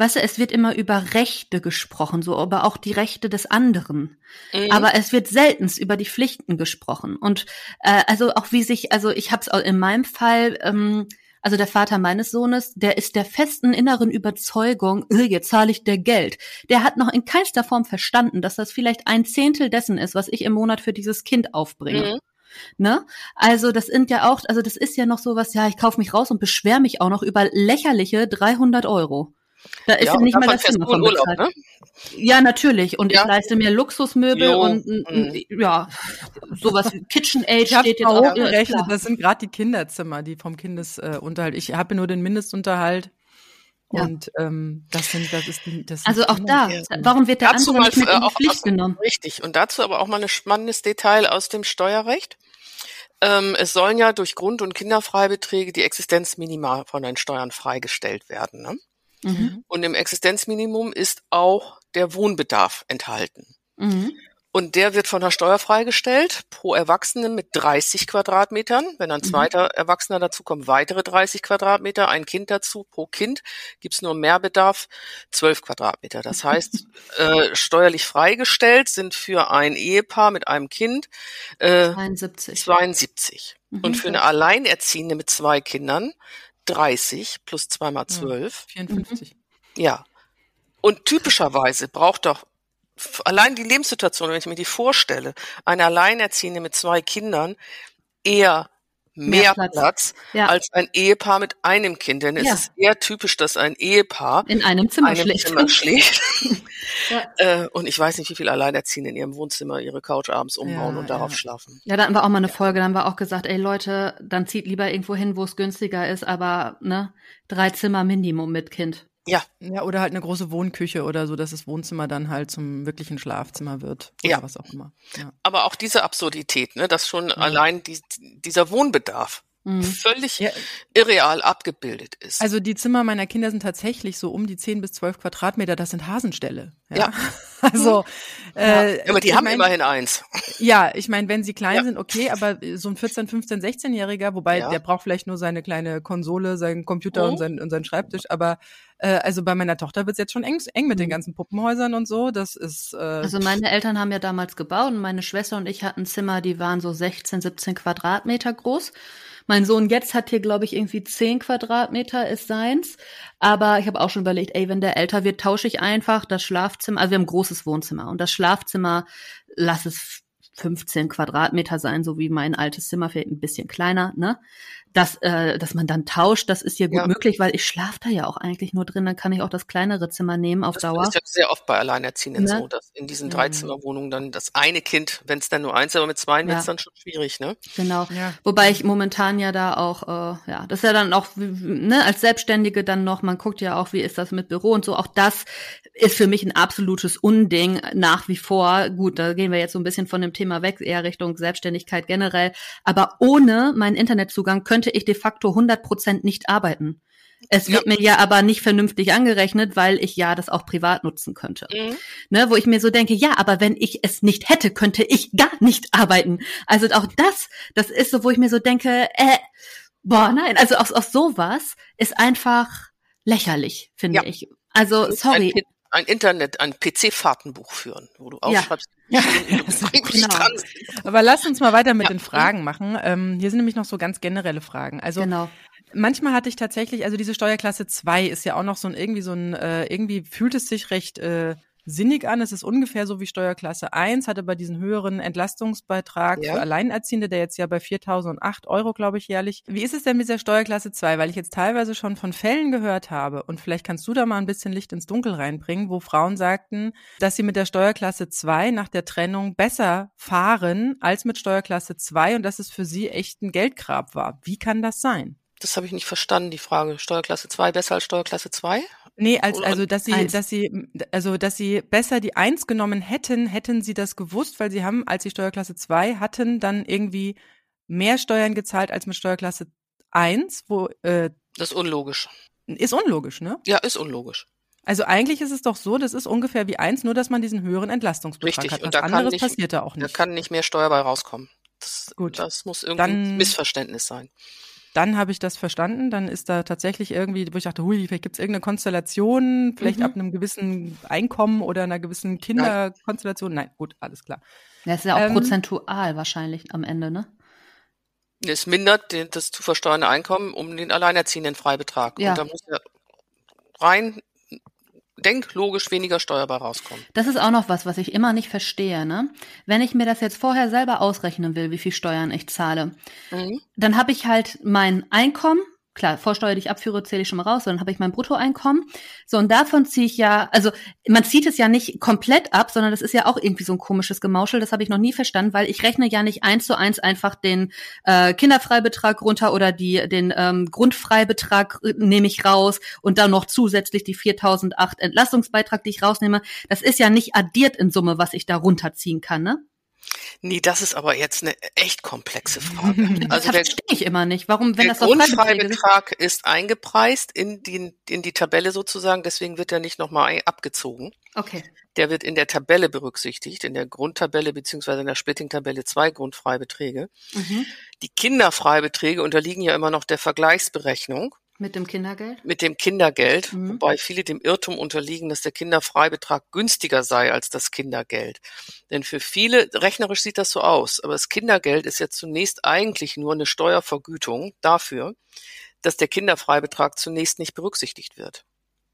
Weißt du, es wird immer über Rechte gesprochen, so, aber auch die Rechte des anderen. Mhm. Aber es wird seltenst über die Pflichten gesprochen. Und äh, also auch wie sich, also ich habe es in meinem Fall, ähm, also der Vater meines Sohnes, der ist der festen inneren Überzeugung, äh, jetzt zahle ich der Geld. Der hat noch in keinster Form verstanden, dass das vielleicht ein Zehntel dessen ist, was ich im Monat für dieses Kind aufbringe. Mhm. Ne? Also das sind ja auch, also das ist ja noch sowas, ja, ich kaufe mich raus und beschwere mich auch noch über lächerliche 300 Euro. Da ist ja, ja, nicht mal das in von Urlaub, ne? Ja, natürlich. Und Ja. ich leiste mir Luxusmöbel Jo. und n- ja, sowas wie KitchenAid Ich steht jetzt auch. Ja, hochgerechnet, klar. das sind gerade die Kinderzimmer, die vom Kindesunterhalt. Ich habe nur den Mindestunterhalt. Ja. Und ähm, das sind, das ist die, das sind Also auch da, warum wird der Dazu andere mal nicht mit in die Pflicht aus- genommen? Richtig. Und dazu aber auch mal ein spannendes Detail aus dem Steuerrecht. Ähm, es sollen ja durch Grund- und Kinderfreibeträge die Existenzminima von den Steuern freigestellt werden. Ne? Mhm. Und im Existenzminimum ist auch der Wohnbedarf enthalten. Mhm. Und der wird von der Steuer freigestellt pro Erwachsenen mit 30 Quadratmetern. Wenn ein Mhm. zweiter Erwachsener dazu kommt, weitere 30 Quadratmeter. Ein Kind dazu pro Kind gibt's nur Mehrbedarf 12 Quadratmeter. Das heißt, äh, steuerlich freigestellt sind für ein Ehepaar mit einem Kind äh, 73. 72. Mhm. Und für eine Alleinerziehende mit zwei Kindern 30 plus zweimal Ja. 12. 54. Ja. Und typischerweise braucht doch allein die Lebenssituation, wenn ich mir die vorstelle, eine Alleinerziehende mit zwei Kindern eher mehr, Mehr Platz, Platz. Ja. als ein Ehepaar mit einem Kind. Denn Ja. es ist eher typisch, dass ein Ehepaar In einem Zimmer einem schläft. Zimmer schläft. Ja. äh, und ich weiß nicht, wie viele Alleinerziehende in ihrem Wohnzimmer ihre Couch abends umbauen und darauf schlafen. Ja, da hatten wir auch mal eine Folge, da haben wir auch gesagt, ey Leute, dann zieht lieber irgendwo hin, wo es günstiger ist, aber ne, drei Zimmer Minimum mit Kind. Ja, Ja, oder halt eine große Wohnküche oder so, dass das Wohnzimmer dann halt zum wirklichen Schlafzimmer wird. Oder Ja. was auch immer. Ja. aber auch diese Absurdität, ne, dass schon allein die, dieser Wohnbedarf Mhm. völlig Ja. irreal abgebildet ist. Also die Zimmer meiner Kinder sind tatsächlich so um die 10 bis 12 Quadratmeter, das sind Hasenställe. Ja. Ja. Also, äh, ja, aber die haben mein, immerhin eins. Ja, ich meine, wenn sie klein Ja. sind, okay, aber so ein 14, 15, 16-Jähriger, wobei Ja. der braucht vielleicht nur seine kleine Konsole, seinen Computer Mhm. und, sein, und seinen Schreibtisch, aber äh, also bei meiner Tochter wird's jetzt schon eng, eng mit den Mhm. ganzen Puppenhäusern und so. Das ist äh, Also meine Eltern haben ja damals gebaut und meine Schwester und ich hatten Zimmer, die waren so 16, 17 Quadratmeter groß. Mein Sohn jetzt hat hier, glaube ich, irgendwie 10 Quadratmeter ist seins. Aber ich habe auch schon überlegt, ey, wenn der älter wird, tausche ich einfach das Schlafzimmer. Also wir haben ein großes Wohnzimmer und das Schlafzimmer, lass es 15 Quadratmeter sein, so wie mein altes Zimmer, vielleicht ein bisschen kleiner, ne? Dass, äh, dass man dann tauscht, das ist hier gut Ja. möglich, weil ich schlafe da ja auch eigentlich nur drin, dann kann ich auch das kleinere Zimmer nehmen auf Das Dauer. ist ja sehr oft bei Alleinerziehenden Ne? so, dass in diesen. Dreizimmerwohnungen dann das eine Kind, wenn es dann nur eins, aber mit zwei Ja. wird es dann schon schwierig, ne? Genau. ja. Wobei ich momentan ja da auch, äh, ja, das ist ja dann auch, ne, als Selbstständige dann noch, man guckt ja auch, wie ist das mit Büro und so. Auch das ist für mich ein absolutes Unding nach wie vor. Gut, da gehen wir jetzt so ein bisschen von dem Thema weg, eher Richtung Selbstständigkeit generell. Aber ohne meinen Internetzugang könnte ich de facto 100 Prozent nicht arbeiten. Es wird mir ja aber nicht vernünftig angerechnet, weil ich ja das auch privat nutzen könnte Mhm. ne, wo ich mir so denke, ja, aber wenn ich es nicht hätte, könnte ich gar nicht arbeiten. Also auch das, das ist so, wo ich mir so denke, äh, boah, nein, also auch, auch sowas ist einfach lächerlich, finde Ja. ich. Also sorry. Ein, ein Internet, ein PC-Fahrtenbuch führen, wo du Ja. aufschreibst, Ja. wirklich Genau. Aber lass uns mal weiter mit Ja. den Fragen machen. Ähm, hier sind nämlich noch so ganz generelle Fragen. Also genau. manchmal hatte ich tatsächlich, also diese Steuerklasse 2 ist ja auch noch so ein irgendwie so ein, äh, irgendwie fühlt es sich recht äh, sinnig an. Es ist ungefähr so wie Steuerklasse 1, hat aber diesen höheren Entlastungsbeitrag Ja. für Alleinerziehende, der jetzt ja bei 4.008 Euro, glaube ich, jährlich. Wie ist es denn mit der Steuerklasse 2? Weil ich jetzt teilweise schon von Fällen gehört habe und vielleicht kannst du da mal ein bisschen Licht ins Dunkel reinbringen, wo Frauen sagten, dass sie mit der Steuerklasse 2 nach der Trennung besser fahren als mit Steuerklasse 2 und dass es für sie echt ein Geldgrab war. Wie kann das sein? Das habe ich nicht verstanden, die Frage. Steuerklasse 2 besser als Steuerklasse 2? Nee, als, also dass sie, eins. dass sie, also dass sie besser die Eins genommen hätten, hätten sie das gewusst, weil sie haben, als sie Steuerklasse 2 hatten, dann irgendwie mehr Steuern gezahlt als mit Steuerklasse 1, wo äh, Das ist unlogisch. Ist unlogisch, ne? Ja, ist unlogisch. Also eigentlich ist es doch so, das ist ungefähr wie eins, nur dass man diesen höheren Entlastungsbetrag Richtig. hat. Was und da anderes nicht, passiert da auch nicht. Da kann nicht mehr Steuer bei rauskommen. Das, Gut. das muss irgendwie ein Missverständnis sein. Dann habe ich das verstanden. Dann ist da tatsächlich irgendwie, wo ich dachte, hui, vielleicht gibt es irgendeine Konstellation, vielleicht mhm. ab einem gewissen Einkommen oder einer gewissen Kinderkonstellation. Nein, gut, alles klar. Das ist ja auch ähm, prozentual wahrscheinlich am Ende, ne? Es mindert den, das zu versteuernde Einkommen um den alleinerziehenden Freibetrag. Ja. Und da muss er rein denklogisch weniger steuerbar rauskommen. Das ist auch noch was, was ich immer nicht verstehe. Ne? Wenn ich mir das jetzt vorher selber ausrechnen will, wie viel Steuern ich zahle, mhm. dann habe ich halt mein Einkommen klar, Vorsteuer, die ich abführe, zähle ich schon mal raus, dann habe ich mein Bruttoeinkommen. So, und davon ziehe ich ja, also man zieht es ja nicht komplett ab, sondern das ist ja auch irgendwie so ein komisches Gemauschel, das habe ich noch nie verstanden, weil ich rechne ja nicht eins zu eins einfach den äh, Kinderfreibetrag runter oder die, den ähm, Grundfreibetrag äh, nehme ich raus und dann noch zusätzlich die 4008 Entlastungsbeitrag, die ich rausnehme. Das ist ja nicht addiert in Summe, was ich da runterziehen kann, ne? Nee, das ist aber jetzt eine echt komplexe Frage. Das also verstehe ich immer nicht. Warum, wenn der das Grundfreibetrag ist eingepreist in die, in die Tabelle sozusagen, deswegen wird er nicht nochmal abgezogen. Okay. Der wird in der Tabelle berücksichtigt, in der Grundtabelle beziehungsweise in der Splitting-Tabelle zwei Grundfreibeträge. Mhm. Die Kinderfreibeträge unterliegen ja immer noch der Vergleichsberechnung. Mit dem Kindergeld? Mit dem Kindergeld, mhm. wobei viele dem Irrtum unterliegen, dass der Kinderfreibetrag günstiger sei als das Kindergeld. Denn für viele, rechnerisch sieht das so aus, aber das Kindergeld ist ja zunächst eigentlich nur eine Steuervergütung dafür, dass der Kinderfreibetrag zunächst nicht berücksichtigt wird.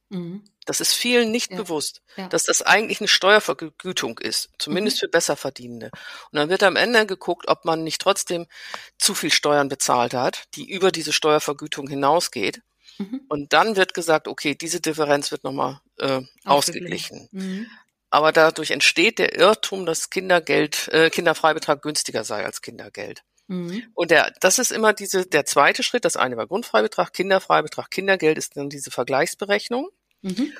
Mhm. Das ist vielen nicht ja. bewusst, ja. dass das eigentlich eine Steuervergütung ist, zumindest mhm. für Besserverdienende. Und dann wird am Ende geguckt, ob man nicht trotzdem zu viel Steuern bezahlt hat, die über diese Steuervergütung hinausgeht. Mhm. Und dann wird gesagt, okay, diese Differenz wird nochmal äh, ausgeglichen. Mhm. Aber dadurch entsteht der Irrtum, dass Kindergeld, äh, Kinderfreibetrag günstiger sei als Kindergeld. Mhm. Und der, das ist immer diese, der zweite Schritt. Das eine war Grundfreibetrag, Kinderfreibetrag, Kindergeld ist dann diese Vergleichsberechnung. Mhm.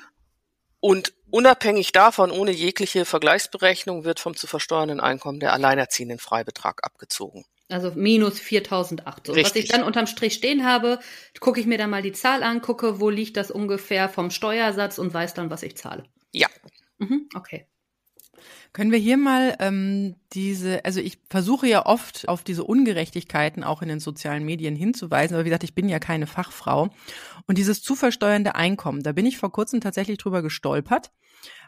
Und unabhängig davon, ohne jegliche Vergleichsberechnung, wird vom zu versteuernden Einkommen der alleinerziehenden Freibetrag abgezogen. Also minus 4.008. So. Was ich dann unterm Strich stehen habe, gucke ich mir dann mal die Zahl an, gucke, wo liegt das ungefähr vom Steuersatz und weiß dann, was ich zahle. Ja. Mhm, okay. Können wir hier mal ähm, diese, also ich versuche ja oft auf diese Ungerechtigkeiten auch in den sozialen Medien hinzuweisen, aber wie gesagt, ich bin ja keine Fachfrau. Und dieses zu versteuernde Einkommen, da bin ich vor kurzem tatsächlich drüber gestolpert,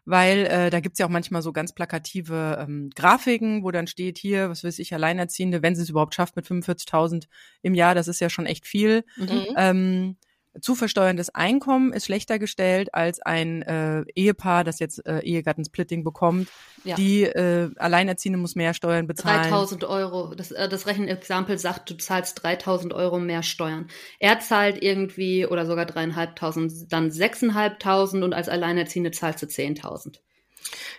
weil äh, da gibt's ja auch manchmal so ganz plakative ähm, Grafiken, wo dann steht hier, was weiß ich, Alleinerziehende, wenn sie es überhaupt schafft mit 45.000 im Jahr, das ist ja schon echt viel. Mhm. Ähm, zu versteuerndes Einkommen ist schlechter gestellt als ein äh, Ehepaar, das jetzt äh, Ehegattensplitting bekommt. Ja. Die äh, Alleinerziehende muss mehr Steuern bezahlen. 3000 Euro. Das, äh, das Rechenexempel sagt, du zahlst 3000 Euro mehr Steuern. Er zahlt irgendwie oder sogar dreieinhalbtausend, dann sechseinhalbtausend und als Alleinerziehende zahlst du 10.000.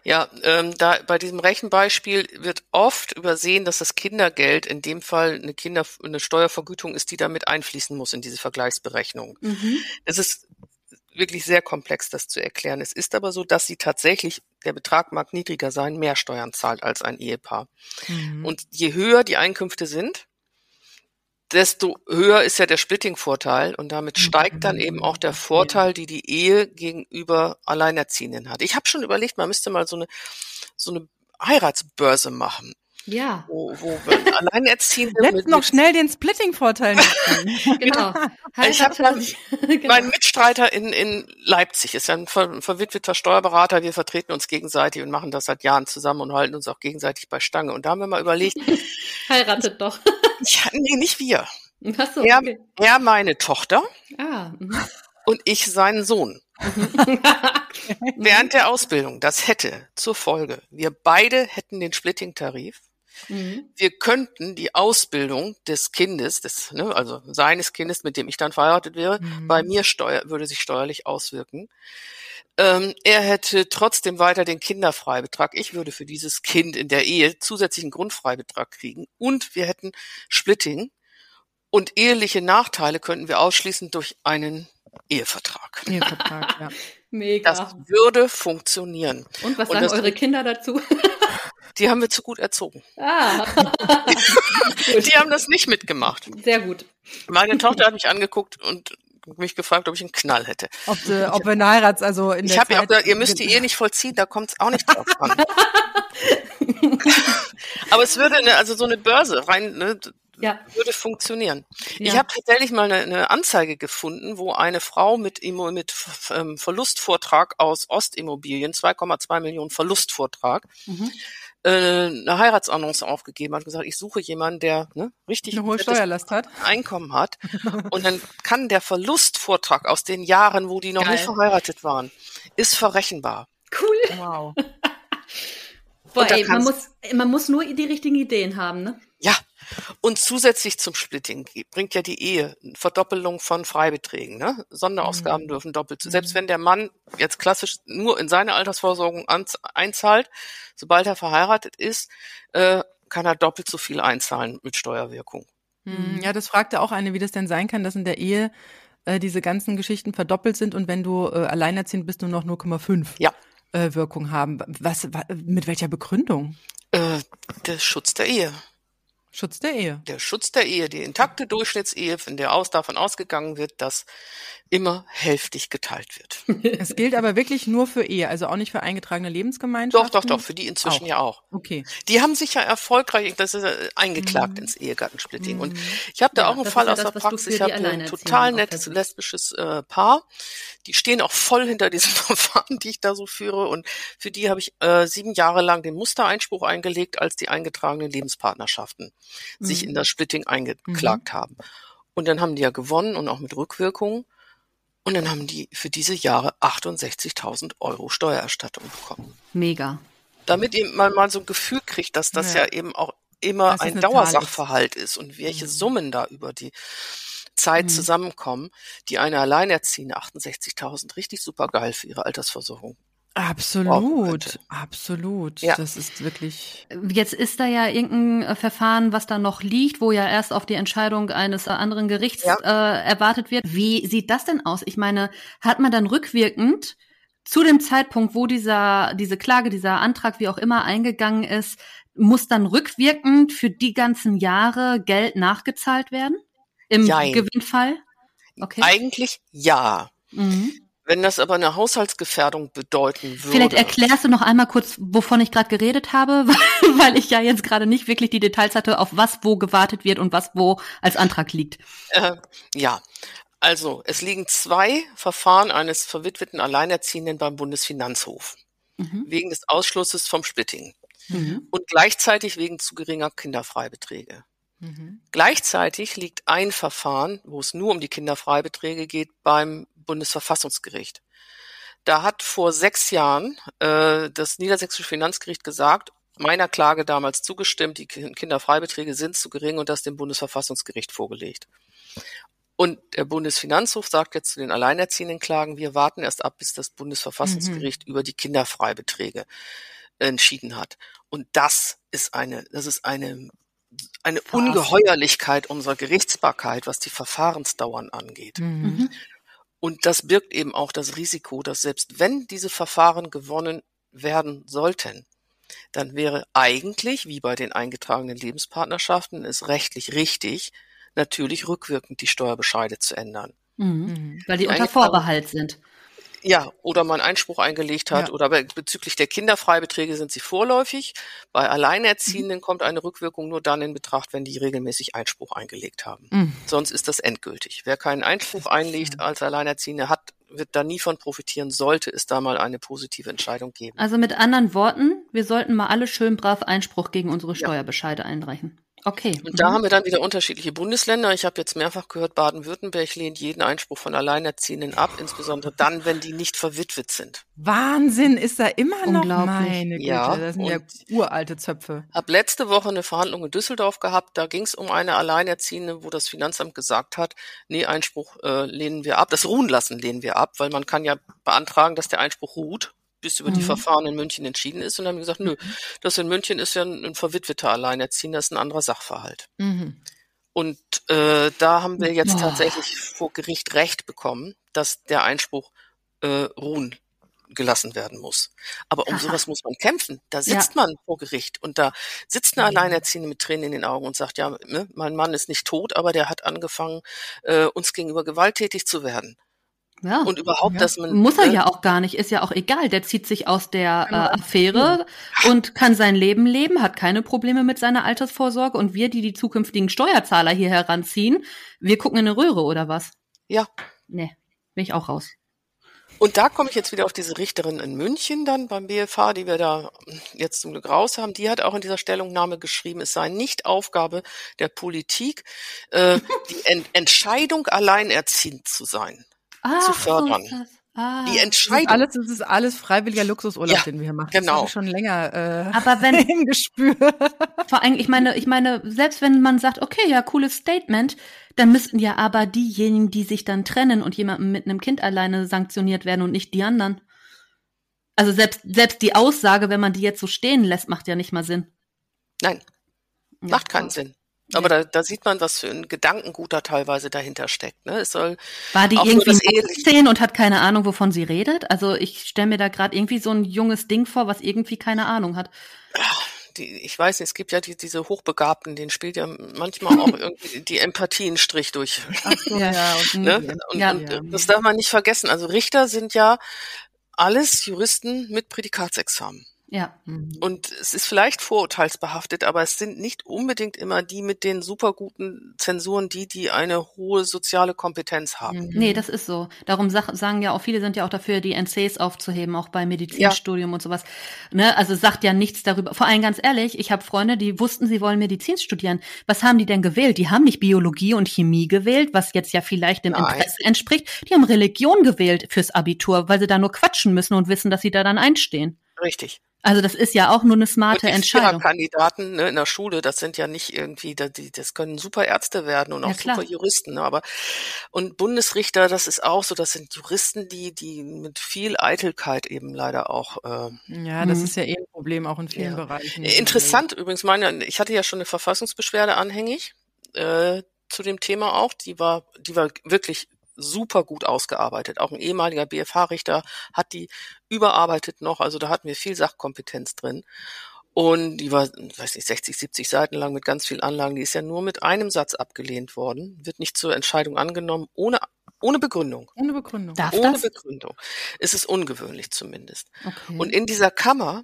Ja, ähm, da bei diesem Rechenbeispiel wird oft übersehen, dass das Kindergeld in dem Fall eine Kinder eine Steuervergütung ist, die damit einfließen muss in diese Vergleichsberechnung. Mhm. Es ist wirklich sehr komplex, das zu erklären. Es ist aber so, dass sie tatsächlich, der Betrag mag niedriger sein, mehr Steuern zahlt als ein Ehepaar. Mhm. Und je höher die Einkünfte sind, desto höher ist ja der Splitting-Vorteil und damit steigt dann eben auch der Vorteil, die die Ehe gegenüber Alleinerziehenden hat. Ich habe schon überlegt, man müsste mal so eine so eine Heiratsbörse machen. Ja. Wo, wo Alleinerziehende Let's noch schnell den Splitting-Vorteil Genau. ich habe genau. meinen Mitstreiter in, in Leipzig, ist ja ein ver verwitweter Steuerberater, wir vertreten uns gegenseitig und machen das seit Jahren zusammen und halten uns auch gegenseitig bei Stange. Und da haben wir mal überlegt. Heiratet doch. ja, nee, nicht wir. Ach so, er, okay. er meine Tochter ah, mhm. und ich seinen Sohn. Während der Ausbildung, das hätte zur Folge, wir beide hätten den Splitting-Tarif Mhm. Wir könnten die Ausbildung des Kindes, des, ne, also seines Kindes, mit dem ich dann verheiratet wäre, mhm. bei mir steuer, würde sich steuerlich auswirken. Ähm, er hätte trotzdem weiter den Kinderfreibetrag. Ich würde für dieses Kind in der Ehe zusätzlichen Grundfreibetrag kriegen und wir hätten Splitting und eheliche Nachteile könnten wir ausschließen durch einen Ehevertrag. Ehevertrag, ja. Mega. Das würde funktionieren. und was und sagen das- eure Kinder dazu? Die haben wir zu gut erzogen. ah, Die haben das nicht mitgemacht. sehr gut. Meine Tochter hat mich angeguckt und mich gefragt, ob ich einen Knall hätte. Ob, sie, ob wir eine Heirats, also in Ich der habe ja auch Zeit, gesagt, ihr müsst die Ehe nicht vollziehen, da kommt es auch nicht drauf an. Aber es würde, eine, also so eine Börse rein, ne, Ja. würde funktionieren. Ich Ja. habe tatsächlich mal eine, eine Anzeige gefunden, wo eine Frau mit, mit ähm, Verlustvortrag aus Ostimmobilien, 2,2 Millionen Verlustvortrag, Mhm. Äh, eine Heiratsannonce aufgegeben hat und gesagt, ich suche jemanden, der ne, richtig eine hohe Steuerlast hat. Einkommen hat. Und dann kann der Verlustvortrag aus den Jahren, wo die noch Geil. nicht verheiratet waren, ist verrechenbar. Cool. Wow. Boah, ey, man muss, man muss nur die richtigen Ideen haben, ne? Ja. Und zusätzlich zum Splitting bringt ja die Ehe eine Verdoppelung von Freibeträgen. Ne? Sonderausgaben Mhm. dürfen doppelt. Selbst wenn der Mann jetzt klassisch nur in seine Altersvorsorgung einzahlt, sobald er verheiratet ist, äh, kann er doppelt so viel einzahlen mit Steuerwirkung. Hm, Ja, das fragte auch eine, wie das denn sein kann, dass in der Ehe äh, diese ganzen Geschichten verdoppelt sind und wenn du äh, alleinerziehend bist, nur noch 0,5 Ja. äh, Wirkung haben. Was, wa, mit welcher Begründung? Äh, der Schutz der Ehe. Schutz der Ehe. Der Schutz der Ehe, die intakte Durchschnittsehe, von der aus davon ausgegangen wird, dass immer hälftig geteilt wird. Es gilt aber wirklich nur für Ehe, also auch nicht für eingetragene Doch, Lebensgemeinschaften. doch, doch, für die inzwischen Auch. ja auch. Okay. Die haben sich ja erfolgreich, das ist äh, eingeklagt Mhm. ins Ehegattensplitting. Und ich habe da Ja, auch einen Fall ja aus das, der Praxis. Ich habe ein total nettes lesbisches äh, Paar. Die stehen auch voll hinter diesem Verfahren, die ich da so führe. Und für die habe ich äh, sieben Jahre lang den Mustereinspruch eingelegt, als die eingetragenen Lebenspartnerschaften sich Mhm. in das Splitting eingeklagt haben. Und dann haben die ja gewonnen und auch mit Rückwirkung. Und dann haben die für diese Jahre 68.000 Euro Steuererstattung bekommen Mega. damit eben man mal so ein Gefühl kriegt, dass das ja, Ja. eben auch immer Dass es ein Dauersachverhalt ist. und welche Mhm. Summen da über die Zeit Mhm. zusammenkommen, die eine Alleinerziehende 68.000 richtig super geil für ihre Altersversorgung. Absolut, absolut. Ja. Das ist wirklich. Jetzt ist da ja irgendein äh, Verfahren, was da noch liegt, wo ja erst auf die Entscheidung eines äh, anderen Gerichts Ja. äh, erwartet wird. Wie sieht das denn aus? Ich meine, hat man dann rückwirkend zu dem Zeitpunkt, wo dieser, diese Klage, dieser Antrag, wie auch immer, eingegangen ist, muss dann rückwirkend für die ganzen Jahre Geld nachgezahlt werden? Im Jein. Gewinnfall? Okay. Eigentlich ja. Mhm. Wenn das aber eine Haushaltsgefährdung bedeuten würde. Vielleicht erklärst du noch einmal kurz, wovon ich gerade geredet habe, weil, ich ja jetzt gerade nicht wirklich die Details hatte, auf was wo gewartet wird und was wo als Antrag liegt. Äh, ja, also es liegen zwei Verfahren eines verwitweten Alleinerziehenden beim Bundesfinanzhof Mhm. wegen des Ausschlusses vom Splitting Mhm. und gleichzeitig wegen zu geringer Kinderfreibeträge. Mhm. Gleichzeitig liegt ein Verfahren, wo es nur um die Kinderfreibeträge geht, beim Bundesverfassungsgericht. Da hat vor sechs Jahren äh, das Niedersächsische Finanzgericht gesagt, meiner Klage damals zugestimmt, die Ki- Kinderfreibeträge sind zu gering und das dem Bundesverfassungsgericht vorgelegt. Und der Bundesfinanzhof sagt jetzt zu den alleinerziehenden Klagen, wir warten erst ab, bis das Bundesverfassungsgericht über die Kinderfreibeträge entschieden hat. Und das ist eine, das ist eine, eine. Ungeheuerlichkeit unserer Gerichtsbarkeit, was die Verfahrensdauern angeht. Mhm. Und das birgt eben auch das Risiko, dass selbst wenn diese Verfahren gewonnen werden sollten, dann wäre eigentlich, wie bei den eingetragenen Lebenspartnerschaften, es rechtlich richtig, natürlich rückwirkend die Steuerbescheide zu ändern. Mhm. Mhm. Weil die unter Vorbehalt sind. Ja, oder man Einspruch eingelegt hat, Ja. oder bezüglich der Kinderfreibeträge sind sie vorläufig. Bei Alleinerziehenden kommt eine Rückwirkung nur dann in Betracht, wenn die regelmäßig Einspruch eingelegt haben. Mhm. Sonst ist das endgültig. Wer keinen Einspruch einlegt als Alleinerziehende hat, wird da nie von profitieren, sollte es da mal eine positive Entscheidung geben. Also mit anderen Worten, wir sollten mal alle schön brav Einspruch gegen unsere Ja. Steuerbescheide einreichen. Okay. Und da Mhm. haben wir dann wieder unterschiedliche Bundesländer. Ich habe jetzt mehrfach gehört, Baden-Württemberg lehnt jeden Einspruch von Alleinerziehenden ab, insbesondere dann, wenn die nicht verwitwet sind. Wahnsinn, ist da immer noch Unglaublich. meine Güte. Ja, das sind ja uralte Zöpfe. Hab letzte Woche eine Verhandlung in Düsseldorf gehabt. Da ging es um eine Alleinerziehende, wo das Finanzamt gesagt hat, nee, Einspruch äh, lehnen wir ab. Das Ruhen lassen lehnen wir ab, weil man kann ja beantragen, dass der Einspruch ruht, bis über die Mhm. Verfahren in München entschieden ist. Und dann haben wir gesagt, nö, das in München ist ja ein, ein verwitweter Alleinerziehender, das ist ein anderer Sachverhalt. Mhm. Und äh, da haben wir jetzt tatsächlich vor Gericht Recht bekommen, dass der Einspruch äh, ruhen gelassen werden muss. Aber um sowas muss man kämpfen. Da sitzt ja. man vor Gericht und da sitzt eine Alleinerziehende mit Tränen in den Augen und sagt, ja, ne, mein Mann ist nicht tot, aber der hat angefangen, äh, uns gegenüber gewalttätig zu werden. Ja. Und überhaupt, ja. dass man. Muss er ne? ja auch gar nicht, ist ja auch egal. Der zieht sich aus der äh, Affäre und kann sein Leben leben, hat keine Probleme mit seiner Altersvorsorge. Und wir, die die zukünftigen Steuerzahler hier heranziehen, wir gucken in eine Röhre oder was? Ja. Nee, bin ich auch raus. Und da komme ich jetzt wieder auf diese Richterin in München dann beim BFH, die wir da jetzt zum Glück raus haben. Die hat auch in dieser Stellungnahme geschrieben, es sei nicht Aufgabe der Politik, äh, die Ent Entscheidung alleinerziehend zu sein ah, zu fördern. So ah, die Entscheidung. Das ist, alles, das ist alles freiwilliger Luxusurlaub, ja, den wir hier machen. Genau. Das schon länger äh, Aber wenn, im Gespür. Vor allem, ich meine, ich meine, selbst wenn man sagt, okay, ja, cooles Statement, dann müssten ja aber diejenigen, die sich dann trennen und jemandem mit einem Kind alleine sanktioniert werden und nicht die anderen. Also selbst, selbst die Aussage, wenn man die jetzt so stehen lässt, macht ja nicht mal Sinn. Nein, ja, macht keinen Sinn. Aber da, da sieht man, was für ein Gedankengut da teilweise dahinter steckt. Ne? Es soll War die irgendwie 16 und hat keine Ahnung, wovon sie redet? Also ich stelle mir da gerade irgendwie so ein junges Ding vor, was irgendwie keine Ahnung hat. Die, ich weiß nicht, es gibt ja die, diese Hochbegabten, denen spielt ja manchmal auch irgendwie die Empathie einen Strich durch. Ach so, ja, und, ne? und, ja. und das darf man nicht vergessen. Also Richter sind ja alles Juristen mit Prädikatsexamen. Ja. Mhm. Und es ist vielleicht vorurteilsbehaftet, aber es sind nicht unbedingt immer die mit den superguten Zensuren, die, die eine hohe soziale Kompetenz haben. Mhm. Nee, das ist so. Darum sagen ja auch viele sind ja auch dafür, die NCs aufzuheben, auch bei Medizinstudium ja. und sowas. Ne? Also sagt ja nichts darüber. Vor allem ganz ehrlich, ich habe Freunde, die wussten, sie wollen Medizin studieren. Was haben die denn gewählt? Die haben nicht Biologie und Chemie gewählt, was jetzt ja vielleicht dem Nein. Interesse entspricht. Die haben Religion gewählt fürs Abitur, weil sie da nur quatschen müssen und wissen, dass sie da dann einstehen. Richtig. Also das ist ja auch nur eine smarte Entscheidung. Kandidaten ne, in der Schule, das sind ja nicht irgendwie, die, das können super Ärzte werden und auch ja, super Juristen. Ne, aber und Bundesrichter, das ist auch so, das sind Juristen, die die mit viel Eitelkeit eben leider auch. Äh, ja, das mhm. ist ja eh ein Problem auch in vielen ja. Bereichen. Interessant übrigens, meine, ich hatte ja schon eine Verfassungsbeschwerde anhängig äh, zu dem Thema auch. Die war, die war wirklich super gut ausgearbeitet. Auch ein ehemaliger BFH-Richter hat die überarbeitet noch. Also da hatten wir viel Sachkompetenz drin. Und die war, weiß nicht, 60, 70 Seiten lang mit ganz vielen Anlagen. Die ist ja nur mit einem Satz abgelehnt worden, wird nicht zur Entscheidung angenommen, ohne, ohne Begründung. Ohne Begründung. Darf ohne das? Begründung. Es ist ungewöhnlich zumindest. Okay. Und in dieser Kammer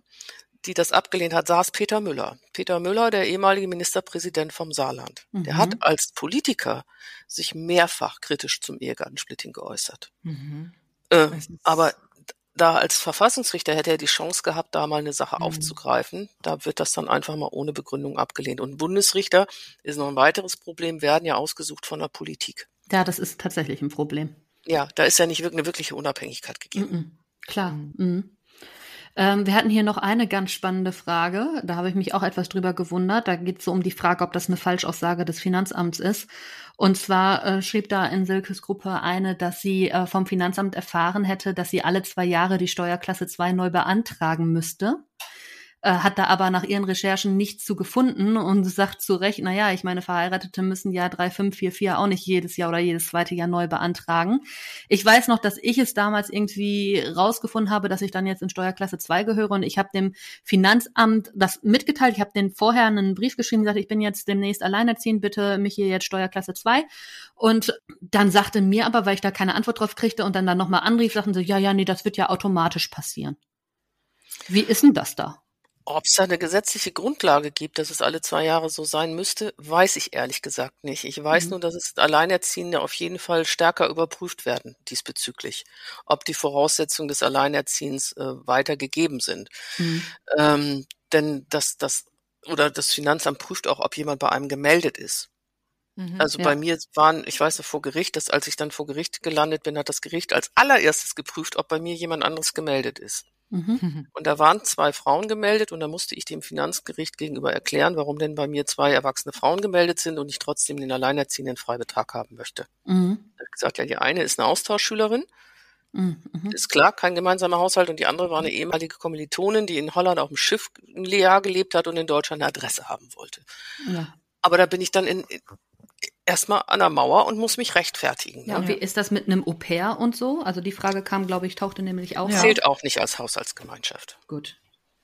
die das abgelehnt hat, saß Peter Müller. Peter Müller, der ehemalige Ministerpräsident vom Saarland. Mhm. Der hat als Politiker sich mehrfach kritisch zum Ehegattensplitting geäußert. Mhm. Äh, aber da als Verfassungsrichter hätte er die Chance gehabt, da mal eine Sache mhm. aufzugreifen. Da wird das dann einfach mal ohne Begründung abgelehnt. Und Bundesrichter ist noch ein weiteres Problem, werden ja ausgesucht von der Politik. Ja, das ist tatsächlich ein Problem. Ja, da ist ja nicht wirklich eine wirkliche Unabhängigkeit gegeben. Mhm. Klar. Mhm. Ähm, wir hatten hier noch eine ganz spannende Frage. Da habe ich mich auch etwas drüber gewundert. Da geht es so um die Frage, ob das eine Falschaussage des Finanzamts ist. Und zwar äh, schrieb da in Silkes Gruppe eine, dass sie äh, vom Finanzamt erfahren hätte, dass sie alle zwei Jahre die Steuerklasse 2 neu beantragen müsste hat da aber nach ihren Recherchen nichts zu gefunden und sagt zu Recht, na ja, ich meine, Verheiratete müssen ja 3544 auch nicht jedes Jahr oder jedes zweite Jahr neu beantragen. Ich weiß noch, dass ich es damals irgendwie rausgefunden habe, dass ich dann jetzt in Steuerklasse 2 gehöre und ich habe dem Finanzamt das mitgeteilt. Ich habe den vorher einen Brief geschrieben, gesagt, ich bin jetzt demnächst alleinerziehend, bitte mich hier jetzt Steuerklasse 2. Und dann sagte mir aber, weil ich da keine Antwort drauf kriegte und dann dann nochmal anrief, sagten sie, ja, ja, nee, das wird ja automatisch passieren. Wie ist denn das da? Ob es da eine gesetzliche Grundlage gibt, dass es alle zwei Jahre so sein müsste, weiß ich ehrlich gesagt nicht. Ich weiß mhm. nur, dass es Alleinerziehende auf jeden Fall stärker überprüft werden diesbezüglich, ob die Voraussetzungen des Alleinerziehens äh, weiter gegeben sind. Mhm. Ähm, denn das, das oder das Finanzamt prüft auch, ob jemand bei einem gemeldet ist. Mhm, also ja. bei mir waren, ich weiß noch vor Gericht, dass als ich dann vor Gericht gelandet bin, hat das Gericht als allererstes geprüft, ob bei mir jemand anderes gemeldet ist. Mhm. Und da waren zwei Frauen gemeldet und da musste ich dem Finanzgericht gegenüber erklären, warum denn bei mir zwei erwachsene Frauen gemeldet sind und ich trotzdem den alleinerziehenden Freibetrag haben möchte. Mhm. Ich habe gesagt, ja, die eine ist eine Austauschschülerin, mhm. ist klar, kein gemeinsamer Haushalt und die andere war eine ehemalige Kommilitonin, die in Holland auf dem Schiff ein Jahr gelebt hat und in Deutschland eine Adresse haben wollte. Ja. Aber da bin ich dann in, erstmal an der Mauer und muss mich rechtfertigen. Ja, ne? und wie ist das mit einem Au pair und so? Also die Frage kam, glaube ich, tauchte nämlich auch Ja. Zählt auch nicht als Haushaltsgemeinschaft. Gut.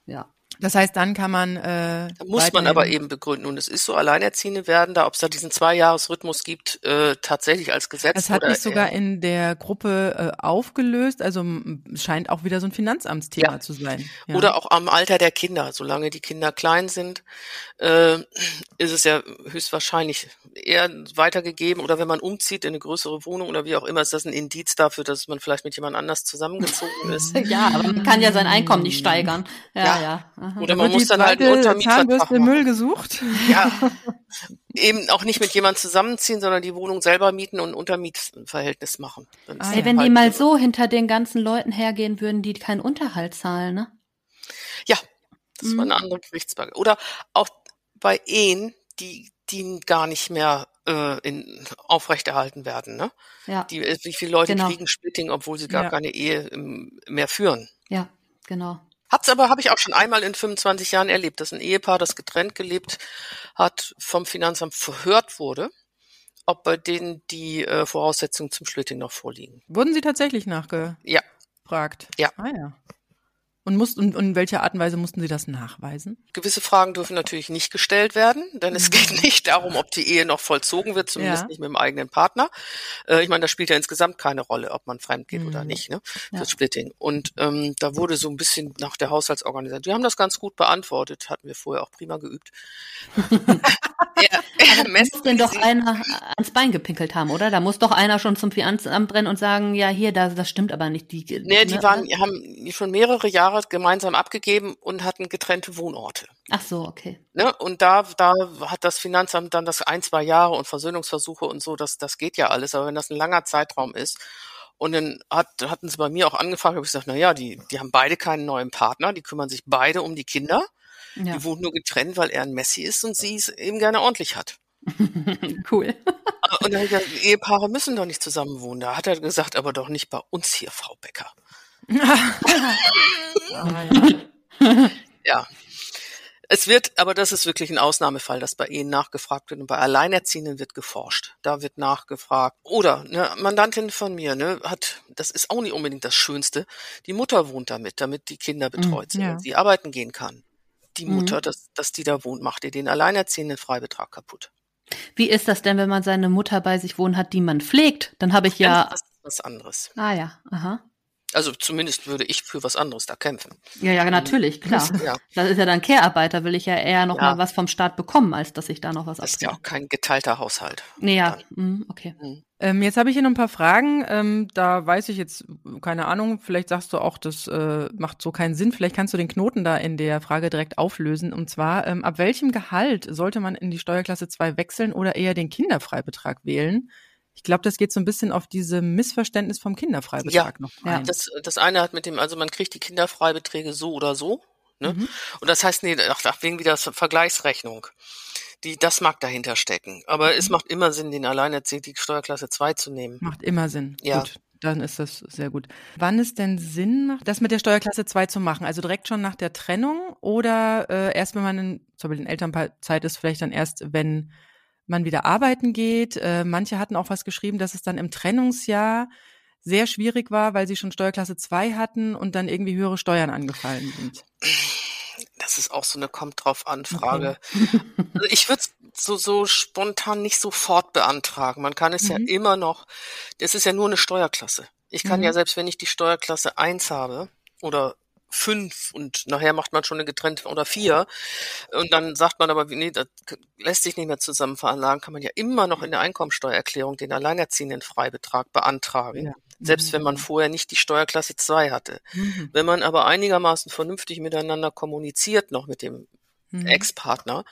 Ja. Das heißt, dann kann man. Äh, Da muss man aber eben begründen. Und es ist so, Alleinerziehende werden da, ob es da diesen Zweijahresrhythmus gibt, äh, tatsächlich als Gesetz. Es hat sich sogar in der Gruppe äh, aufgelöst, also scheint auch wieder so ein Finanzamtsthema Ja. zu sein. Ja. Oder auch am Alter der Kinder. Solange die Kinder klein sind, äh, ist es ja höchstwahrscheinlich eher weitergegeben. Oder wenn man umzieht in eine größere Wohnung oder wie auch immer, ist das ein Indiz dafür, dass man vielleicht mit jemand anders zusammengezogen ist. Ja, aber man kann ja sein Einkommen nicht steigern. Ja, Ja. ja. Aha. Oder man muss dann halt einen Untermietvertrag machen. Müll gesucht. Ja, eben auch nicht mit jemand zusammenziehen, sondern die Wohnung selber mieten und ein Untermietverhältnis machen. Ah, Ey, wenn die mal so hinter den ganzen Leuten hergehen würden, die keinen Unterhalt zahlen, ne? Ja, das war Mhm. eine andere Gerichtsbarkeit. Oder auch bei Ehen, die, die gar nicht mehr äh, in, aufrechterhalten werden. Ne? Ja, Die, äh, wie viele Leute Genau. kriegen Splitting, obwohl sie gar Ja. keine Ehe ähm, mehr führen. ja, genau. Hab's aber, habe ich auch schon einmal in 25 Jahren erlebt, dass ein Ehepaar, das getrennt gelebt hat, vom Finanzamt verhört wurde, ob bei denen die äh, Voraussetzungen zum Splitting noch vorliegen. Wurden sie tatsächlich nachgefragt? Ja. Ja. Ah ja. Und, mussten, und in welcher Art und Weise mussten sie das nachweisen? Gewisse Fragen dürfen natürlich nicht gestellt werden, denn es geht nicht darum, ob die Ehe noch vollzogen wird, zumindest Ja. nicht mit dem eigenen Partner. Äh, ich meine, das spielt ja insgesamt keine Rolle, ob man fremd geht oder Mhm. nicht, ne? Ja. Das Splitting. Und ähm, da wurde so ein bisschen nach der Haushaltsorganisation. Die haben das ganz gut beantwortet, hatten wir vorher auch prima geübt. messt, Muss denn doch einer ans Bein gepinkelt haben, oder? Da muss doch einer schon zum Finanzamt rennen und sagen, ja, hier, das, das stimmt aber nicht. Die, Nee, die ne, waren, oder? haben schon mehrere Jahre gemeinsam abgegeben und hatten getrennte Wohnorte. Ach so, okay. Ne? Und da, da hat das Finanzamt dann das ein, zwei Jahre und Versöhnungsversuche und so, das, das geht ja alles. Aber wenn das ein langer Zeitraum ist, und dann hat, hatten sie bei mir auch angefragt, habe ich gesagt, na ja, die, die haben beide keinen neuen Partner, die kümmern sich beide um die Kinder. Ja. Die wohnen nur getrennt, weil er ein Messi ist und sie es eben gerne ordentlich hat. cool. Und dann hab ich gesagt, Ehepaare müssen doch nicht zusammen wohnen. Da hat er gesagt, aber doch nicht bei uns hier, Frau Becker. Ah, ja. Ja. Es wird, aber das ist wirklich ein Ausnahmefall, dass bei Ehen nachgefragt wird und bei Alleinerziehenden wird geforscht. Da wird nachgefragt. Oder eine Mandantin von mir, ne, hat, das ist auch nicht unbedingt das Schönste. Die Mutter wohnt damit, damit die Kinder betreut sind ja. und sie arbeiten gehen kann. Die Mhm. Mutter, dass, dass die da wohnt, macht ihr den Alleinerziehenden Freibetrag kaputt. Wie ist das denn, wenn man seine Mutter bei sich wohnen hat, die man pflegt? Dann habe ich ja. Das ist was anderes. Ah ja, aha. Also zumindest würde ich für was anderes da kämpfen. Ja, ja, natürlich, klar. Ja. Das ist ja dann Care-Arbeit, da will ich ja eher noch Ja. mal was vom Staat bekommen, als dass ich da noch was Das ist ja abkriege. auch kein geteilter Haushalt. Nee, ja, mm, okay. Ähm, jetzt habe ich hier noch ein paar Fragen. Ähm, da weiß ich jetzt, keine Ahnung, vielleicht sagst du auch, das äh, macht so keinen Sinn. Vielleicht kannst du den Knoten da in der Frage direkt auflösen. Und zwar, ähm, ab welchem Gehalt sollte man in die Steuerklasse 2 wechseln oder eher den Kinderfreibetrag wählen? Ich glaube, das geht so ein bisschen auf diese Missverständnis vom Kinderfreibetrag noch Ja. Das, das eine hat mit dem, also man kriegt die Kinderfreibeträge so oder so. Ne? Mhm. Und das heißt, nee, ach, wegen wieder Vergleichsrechnung. Die, das mag dahinter stecken. Aber es macht immer Sinn, den Alleinerziehenden die Steuerklasse 2 zu nehmen. Macht immer Sinn. Ja. Gut, dann ist das sehr gut. Wann es denn Sinn macht, das mit der Steuerklasse 2 zu machen? Also direkt schon nach der Trennung oder äh, erst, wenn man in, zum Beispiel in Elternzeit ist, vielleicht dann erst, wenn man wieder arbeiten geht. Äh, manche hatten auch was geschrieben, dass es dann im Trennungsjahr sehr schwierig war, weil sie schon Steuerklasse 2 hatten und dann irgendwie höhere Steuern angefallen sind. Das ist auch so eine kommt drauf an Frage. Also ich würde so, so spontan nicht sofort beantragen. Man kann es ja Mhm. immer noch, das ist ja nur eine Steuerklasse. Ich kann Mhm. ja selbst, wenn ich die Steuerklasse 1 habe oder fünf und nachher macht man schon eine getrennte oder vier und dann sagt man aber, nee, das lässt sich nicht mehr zusammen veranlagen, kann man ja immer noch in der Einkommensteuererklärung den alleinerziehenden Freibetrag beantragen. Ja. Selbst wenn man vorher nicht die Steuerklasse 2 hatte. Mhm. Wenn man aber einigermaßen vernünftig miteinander kommuniziert noch mit dem Mhm. Ex-Partner,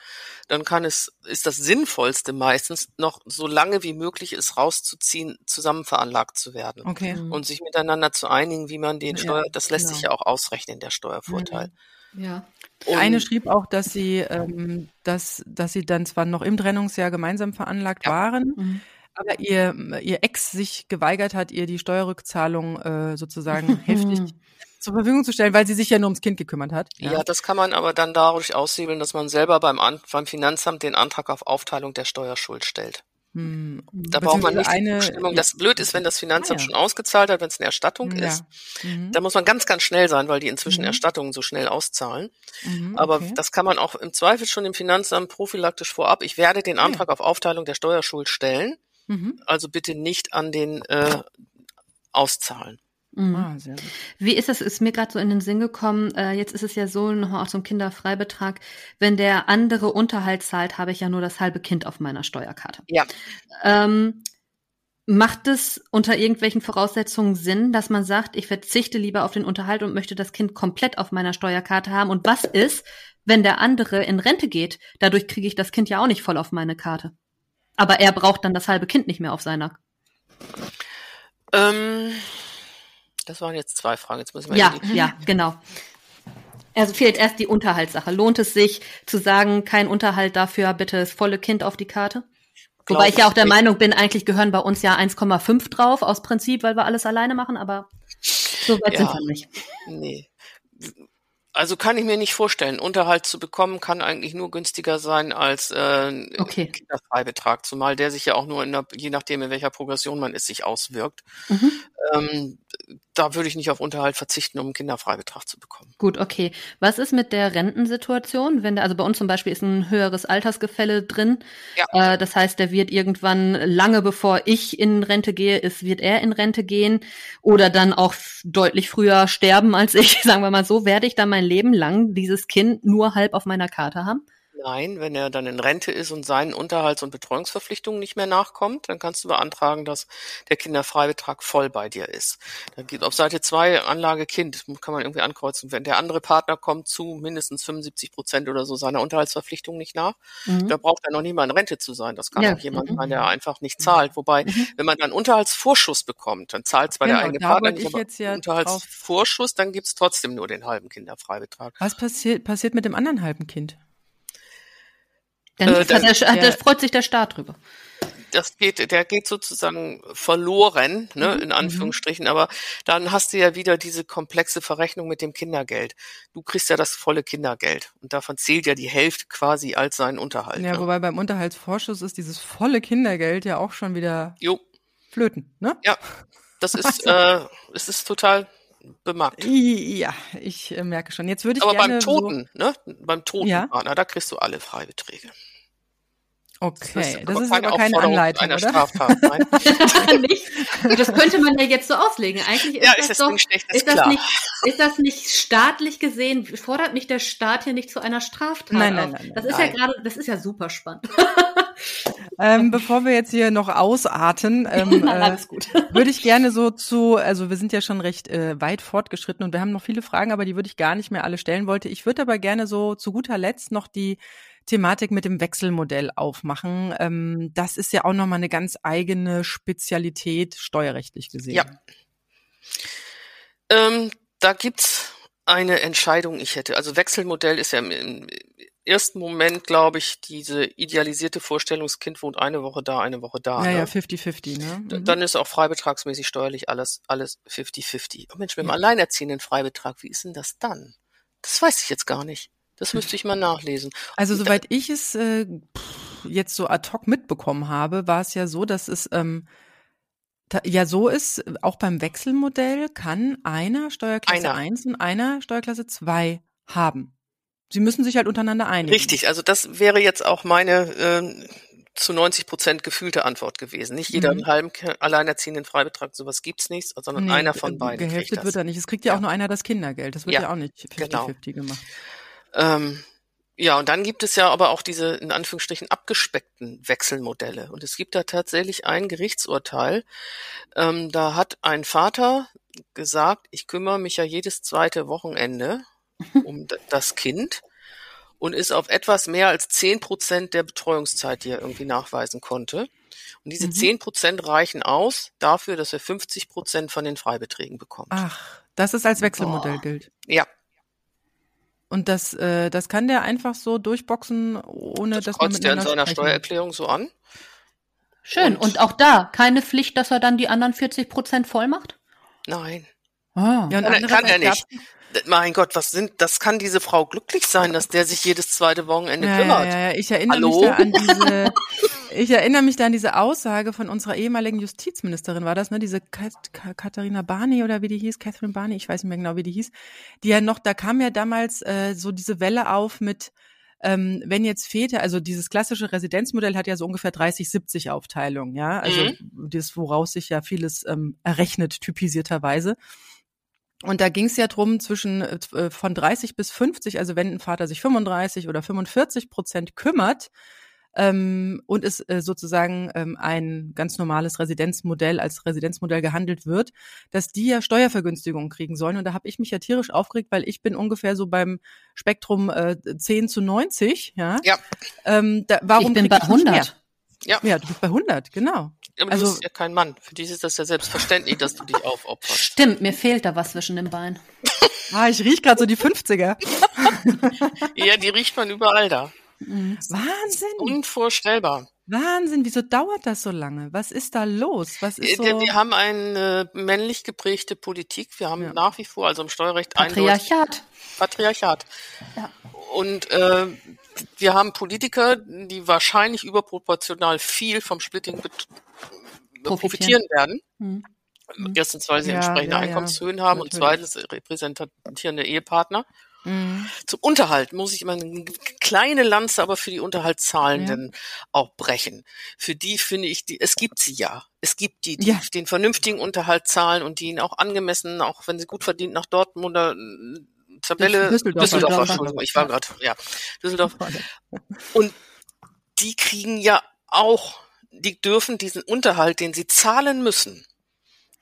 dann kann es, ist das Sinnvollste meistens noch so lange wie möglich ist rauszuziehen, zusammen veranlagt zu werden. Okay. Mhm. Und sich miteinander zu einigen, wie man den Ja, Steuer, das lässt sich genau. ja auch ausrechnen, der Steuervorteil. Ja. Und Eine schrieb auch, dass sie, ähm, dass, dass sie dann zwar noch im Trennungsjahr gemeinsam veranlagt Ja. waren, Mhm. Aber ihr, ihr Ex sich geweigert hat, ihr die Steuerrückzahlung äh, sozusagen heftig zur Verfügung zu stellen, weil sie sich ja nur ums Kind gekümmert hat. ja. das kann man aber dann dadurch aushebeln, dass man selber beim, An beim Finanzamt den Antrag auf Aufteilung der Steuerschuld stellt. Hm. Da braucht man nicht eine, die Zustimmung. ja. Das blöd ist, wenn das Finanzamt Ah, ja. schon ausgezahlt hat, wenn es eine Erstattung Ja. ist. Mhm. Da muss man ganz, ganz schnell sein, weil die inzwischen Mhm. Erstattungen so schnell auszahlen. Mhm, Aber okay. das kann man auch im Zweifel schon im Finanzamt prophylaktisch vorab. Ich werde den Ah, ja. Antrag auf Aufteilung der Steuerschuld stellen. Mhm. Also bitte nicht an den äh, auszahlen. Mhm. Ah, sehr gut. Wie ist das? Ist mir gerade so in den Sinn gekommen. Äh, jetzt ist es ja so, nochmal auch zum Kinderfreibetrag. Wenn der andere Unterhalt zahlt, habe ich ja nur das halbe Kind auf meiner Steuerkarte. Ja. Ähm, macht es unter irgendwelchen Voraussetzungen Sinn, dass man sagt, ich verzichte lieber auf den Unterhalt und möchte das Kind komplett auf meiner Steuerkarte haben? Und was ist, wenn der andere in Rente geht? Dadurch kriege ich das Kind ja auch nicht voll auf meine Karte. Aber er braucht dann das halbe Kind nicht mehr auf seiner. Ähm, das waren jetzt zwei Fragen. Jetzt müssen wir Ja, die- ja, genau. Also fehlt erst die Unterhaltssache. Lohnt es sich zu sagen, kein Unterhalt dafür, bitte das volle Kind auf die Karte? Wobei Glaub ich ja auch der nicht. Meinung bin, eigentlich gehören bei uns ja 1,5 drauf aus Prinzip, weil wir alles alleine machen, aber so weit Ja. sind wir nicht. Nee. Also kann ich mir nicht vorstellen. Unterhalt zu bekommen kann eigentlich nur günstiger sein als äh, Okay. Kinderfreibetrag, zumal der sich ja auch nur in der, je nachdem in welcher Progression man ist, sich auswirkt. Mhm. Ähm, da würde ich nicht auf Unterhalt verzichten, um einen Kinderfreibetrag zu bekommen. Gut, okay. Was ist mit der Rentensituation? Wenn der, also bei uns zum Beispiel ist ein höheres Altersgefälle drin. Ja. Äh, das heißt, der wird irgendwann lange bevor ich in Rente gehe, ist, wird er in Rente gehen oder dann auch deutlich früher sterben als ich. Sagen wir mal so, werde ich dann mein Leben lang dieses Kind nur halb auf meiner Karte haben? Nein, wenn er dann in Rente ist und seinen Unterhalts- und Betreuungsverpflichtungen nicht mehr nachkommt, dann kannst du beantragen, dass der Kinderfreibetrag voll bei dir ist. Da gibt auf Seite 2 Anlage Kind, kann man irgendwie ankreuzen. Wenn der andere Partner kommt zu mindestens 75 Prozent oder so seiner Unterhaltsverpflichtung nicht nach, Mhm. da braucht er noch nie mal in Rente zu sein. Das kann Ja, auch jemand mhm. sein, der einfach nicht zahlt. Wobei, Mhm. wenn man dann Unterhaltsvorschuss bekommt, dann zahlt zwar der Genau, eigene da Partner nicht, ich aber ja Unterhaltsvorschuss, dann gibt's trotzdem nur den halben Kinderfreibetrag. Was passiert, passiert mit dem anderen halben Kind? Dann Äh, hat dann- der, hat der, freut sich der Staat drüber. das geht, der geht sozusagen verloren, ne, Mhm, in Anführungsstrichen, aber dann hast du ja wieder diese komplexe Verrechnung mit dem Kindergeld. Du kriegst ja das volle Kindergeld und davon zählt ja die Hälfte quasi als sein Unterhalt. Ja, ne? wobei beim Unterhaltsvorschuss ist dieses volle Kindergeld ja auch schon wieder Jo, flöten, ne? ja, das ist, äh, es ist total bemarkt. Ja, ich äh, merke schon. Jetzt würde ich Aber gerne beim Toten, ne, beim toten Ja. Da kriegst du alle Freibeträge. Okay, das ist keine aber keine Anleitung, einer oder? Straftat. Nein. nicht? Das könnte man ja jetzt so auslegen. Eigentlich ist ja, das ist doch, deswegen schlecht, ist ist das nicht, ist das nicht staatlich gesehen, fordert nicht der Staat hier nicht zu einer Straftat Nein, nein, nein, nein, Das ist nein. ja gerade, das ist ja super spannend. Ähm, bevor wir jetzt hier noch ausarten, ähm, äh, alles gut. würde ich gerne so zu, also wir sind ja schon recht äh, weit fortgeschritten und wir haben noch viele Fragen, aber die würde ich gar nicht mehr alle stellen wollte. Ich würde aber gerne so zu guter Letzt noch die Thematik mit dem Wechselmodell aufmachen. Ähm, das ist ja auch nochmal eine ganz eigene Spezialität steuerrechtlich gesehen. Ja. Ähm, da gibt's eine Entscheidung, ich hätte, also Wechselmodell ist ja im, ersten Moment, glaube ich, diese idealisierte Vorstellung, das Kind wohnt eine Woche da, eine Woche da. Ja, ne? ja, 50-50, ne? D- Mhm. Dann ist auch freibetragsmäßig steuerlich alles, alles 50-50. Oh Mensch, mit dem Ja. alleinerziehenden Freibetrag, wie ist denn das dann? Das weiß ich jetzt gar nicht. Das müsste ich mal nachlesen. Also soweit ich es äh, jetzt so ad hoc mitbekommen habe, war es ja so, dass es ähm, ja so ist, auch beim Wechselmodell kann einer Steuerklasse Einer. 1 und einer Steuerklasse 2 haben. Sie müssen sich halt untereinander einigen. Richtig, also das wäre jetzt auch meine ähm, zu 90 Prozent gefühlte Antwort gewesen. Nicht jeder Mhm. einen halben alleinerziehenden Freibetrag, sowas gibt's nicht, sondern Nee, einer von äh, beiden Gehälftet wird er nicht. Es kriegt ja, auch Ja. nur einer das Kindergeld. Das wird Ja, ja, auch nicht 50-50 genau. gemacht. Ähm, ja, und dann gibt es ja aber auch diese in Anführungsstrichen abgespeckten Wechselmodelle. Und es gibt da tatsächlich ein Gerichtsurteil. Ähm, da hat ein Vater gesagt, ich kümmere mich ja jedes zweite Wochenende um das Kind und ist auf etwas mehr als zehn Prozent der Betreuungszeit, die er irgendwie nachweisen konnte. Und diese Mhm. zehn Prozent reichen aus dafür, dass er 50 Prozent von den Freibeträgen bekommt. Ach, dass es als Wechselmodell Boah. gilt. Ja, Und das, äh, das kann der einfach so durchboxen, ohne das dass man kreuzt er in seiner sprechen Steuererklärung so an. Schön. Und- Und auch da keine Pflicht, dass er dann die anderen 40 Prozent voll macht? Nein. Ah. Ja, und kann, kann er nicht mein Gott, was sind, das kann diese Frau glücklich sein, dass der sich jedes zweite Wochenende ja, kümmert. Ja, ja, ich erinnere Hallo? mich da an diese, ich erinnere mich da an diese Aussage von unserer ehemaligen Justizministerin, war das, ne, diese Katharina Barney oder wie die hieß, Catherine Barney, ich weiß nicht mehr genau, wie die hieß, die ja noch, da kam ja damals äh, so diese Welle auf mit, ähm, wenn jetzt Väter, also dieses klassische Residenzmodell hat ja so ungefähr 30-70 Aufteilungen, ja, also mhm. das, woraus sich ja vieles ähm, errechnet, typisierterweise. Und da ging es ja drum zwischen äh, von 30 bis 50, also wenn ein Vater sich 35 oder 45 Prozent kümmert ähm, und es äh, sozusagen ähm, ein ganz normales Residenzmodell als Residenzmodell gehandelt wird, dass die ja Steuervergünstigungen kriegen sollen. Und da habe ich mich ja tierisch aufgeregt, weil ich bin ungefähr so beim Spektrum äh, 10 zu 90. Ja. ja. Ähm, da, warum ich bin bei 100. Ja. ja, du bist bei 100, genau. Aber also, du bist ja kein Mann. Für dich ist das ja selbstverständlich, dass du dich aufopferst. Stimmt, mir fehlt da was zwischen den Beinen. ah, ich riech gerade so die 50er. ja, die riecht man überall da. Mhm. Wahnsinn. Unvorstellbar. Wahnsinn, wieso dauert das so lange? Was ist da los? Was ist so? Wir haben eine männlich geprägte Politik. Wir haben ja. nach wie vor, also im Steuerrecht Patriarchat. Patriarchat. Ja. Und äh, wir haben Politiker, die wahrscheinlich überproportional viel vom Splitting profitieren werden. Mhm. Erstens, weil sie ja, entsprechende ja, Einkommenshöhen ja, haben natürlich. und zweitens repräsentierende Ehepartner. Mhm. Zum Unterhalt muss ich immer eine kleine Lanze aber für die Unterhaltszahlenden ja. auch brechen. Für die finde ich, die, es gibt sie ja. Es gibt die, die ja. den vernünftigen Unterhalt zahlen und die ihn auch angemessen, auch wenn sie gut verdient, nach Dortmund oder äh, Tabelle Düsseldorf, Düsseldorf Entschuldigung, ich war gerade, ja, Düsseldorf. Und die kriegen ja auch die dürfen diesen Unterhalt, den sie zahlen müssen,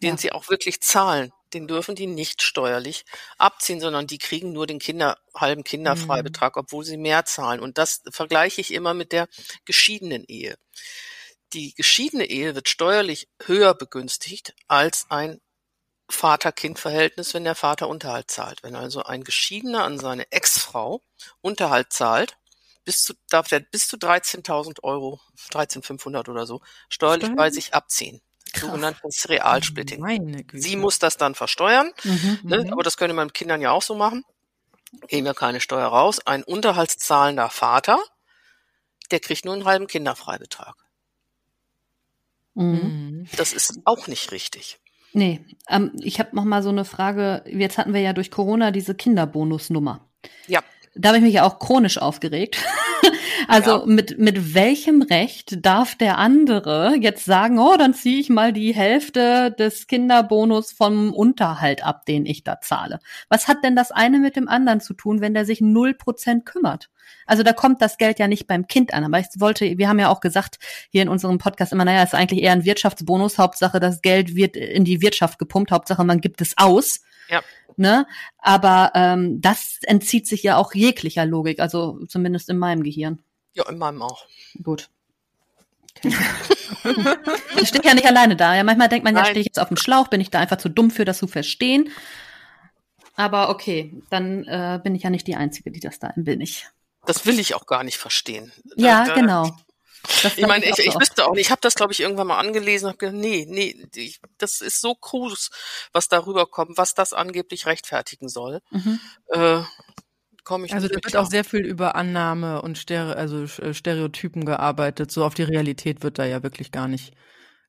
den ja. sie auch wirklich zahlen, den dürfen die nicht steuerlich abziehen, sondern die kriegen nur den Kinder, halben Kinderfreibetrag, mhm. obwohl sie mehr zahlen. Und das vergleiche ich immer mit der geschiedenen Ehe. Die geschiedene Ehe wird steuerlich höher begünstigt als ein Vater-Kind-Verhältnis, wenn der Vater Unterhalt zahlt. Wenn also ein Geschiedener an seine Ex-Frau Unterhalt zahlt, bis zu, darf er bis zu 13.000 Euro, 13.500 oder so, steuerlich Steuern? bei sich abziehen. Krass. Sogenanntes Realsplitting. Sie muss das dann versteuern, mhm, ne? Mhm. aber das könnte man mit Kindern ja auch so machen. Gehen wir keine Steuer raus. Ein unterhaltszahlender Vater, der kriegt nur einen halben Kinderfreibetrag. Mhm. Das ist auch nicht richtig. Nee, ähm, ich habe noch mal so eine Frage. Jetzt hatten wir ja durch Corona diese Kinderbonusnummer. Ja da habe ich mich ja auch chronisch aufgeregt. also ja. mit, mit welchem Recht darf der andere jetzt sagen, oh, dann ziehe ich mal die Hälfte des Kinderbonus vom Unterhalt ab, den ich da zahle? Was hat denn das eine mit dem anderen zu tun, wenn der sich null Prozent kümmert? Also da kommt das Geld ja nicht beim Kind an. Aber ich wollte, wir haben ja auch gesagt hier in unserem Podcast immer, naja, ist eigentlich eher ein Wirtschaftsbonus. Hauptsache, das Geld wird in die Wirtschaft gepumpt. Hauptsache, man gibt es aus. Ja. Ne? Aber ähm, das entzieht sich ja auch jeglicher Logik, also zumindest in meinem Gehirn. Ja, in meinem auch. Gut. Okay. ich stehe ja nicht alleine da. Ja, manchmal denkt man, Nein. ja, stehe ich jetzt auf dem Schlauch, bin ich da einfach zu dumm für, das zu verstehen. Aber okay, dann äh, bin ich ja nicht die Einzige, die das da bin ich. Das will ich auch gar nicht verstehen. Ja, da, genau. Das ich meine, ich, ich, wüsste auch nicht, ich habe das, glaube ich, irgendwann mal angelesen und habe gedacht, nee, nee, ich, das ist so krus, was darüber kommt, was das angeblich rechtfertigen soll. Mhm. Äh, komm ich also da wird klar. auch sehr viel über Annahme und Stere also äh, Stereotypen gearbeitet. So auf die Realität wird da ja wirklich gar nicht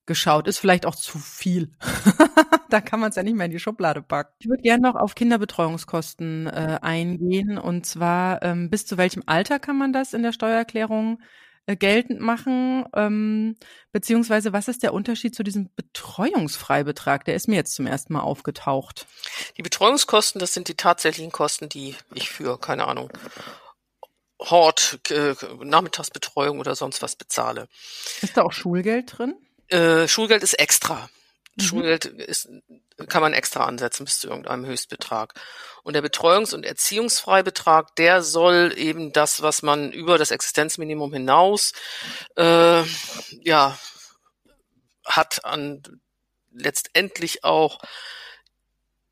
geschaut. Ist vielleicht auch zu viel. da kann man es ja nicht mehr in die Schublade packen. Ich würde gerne noch auf Kinderbetreuungskosten äh, eingehen. Und zwar, ähm, bis zu welchem Alter kann man das in der Steuererklärung geltend machen? Ähm, beziehungsweise was ist der Unterschied zu diesem Betreuungsfreibetrag? Der ist mir jetzt zum ersten Mal aufgetaucht. Die Betreuungskosten, das sind die tatsächlichen Kosten, die ich für, keine Ahnung, Hort, äh, Nachmittagsbetreuung oder sonst was bezahle. Ist da auch Schulgeld drin? Äh, Schulgeld ist extra. Mhm. Schulgeld ist, kann man extra ansetzen bis zu irgendeinem Höchstbetrag. Und der Betreuungs- und Erziehungsfreibetrag, der soll eben das, was man über das Existenzminimum hinaus äh, ja hat an letztendlich auch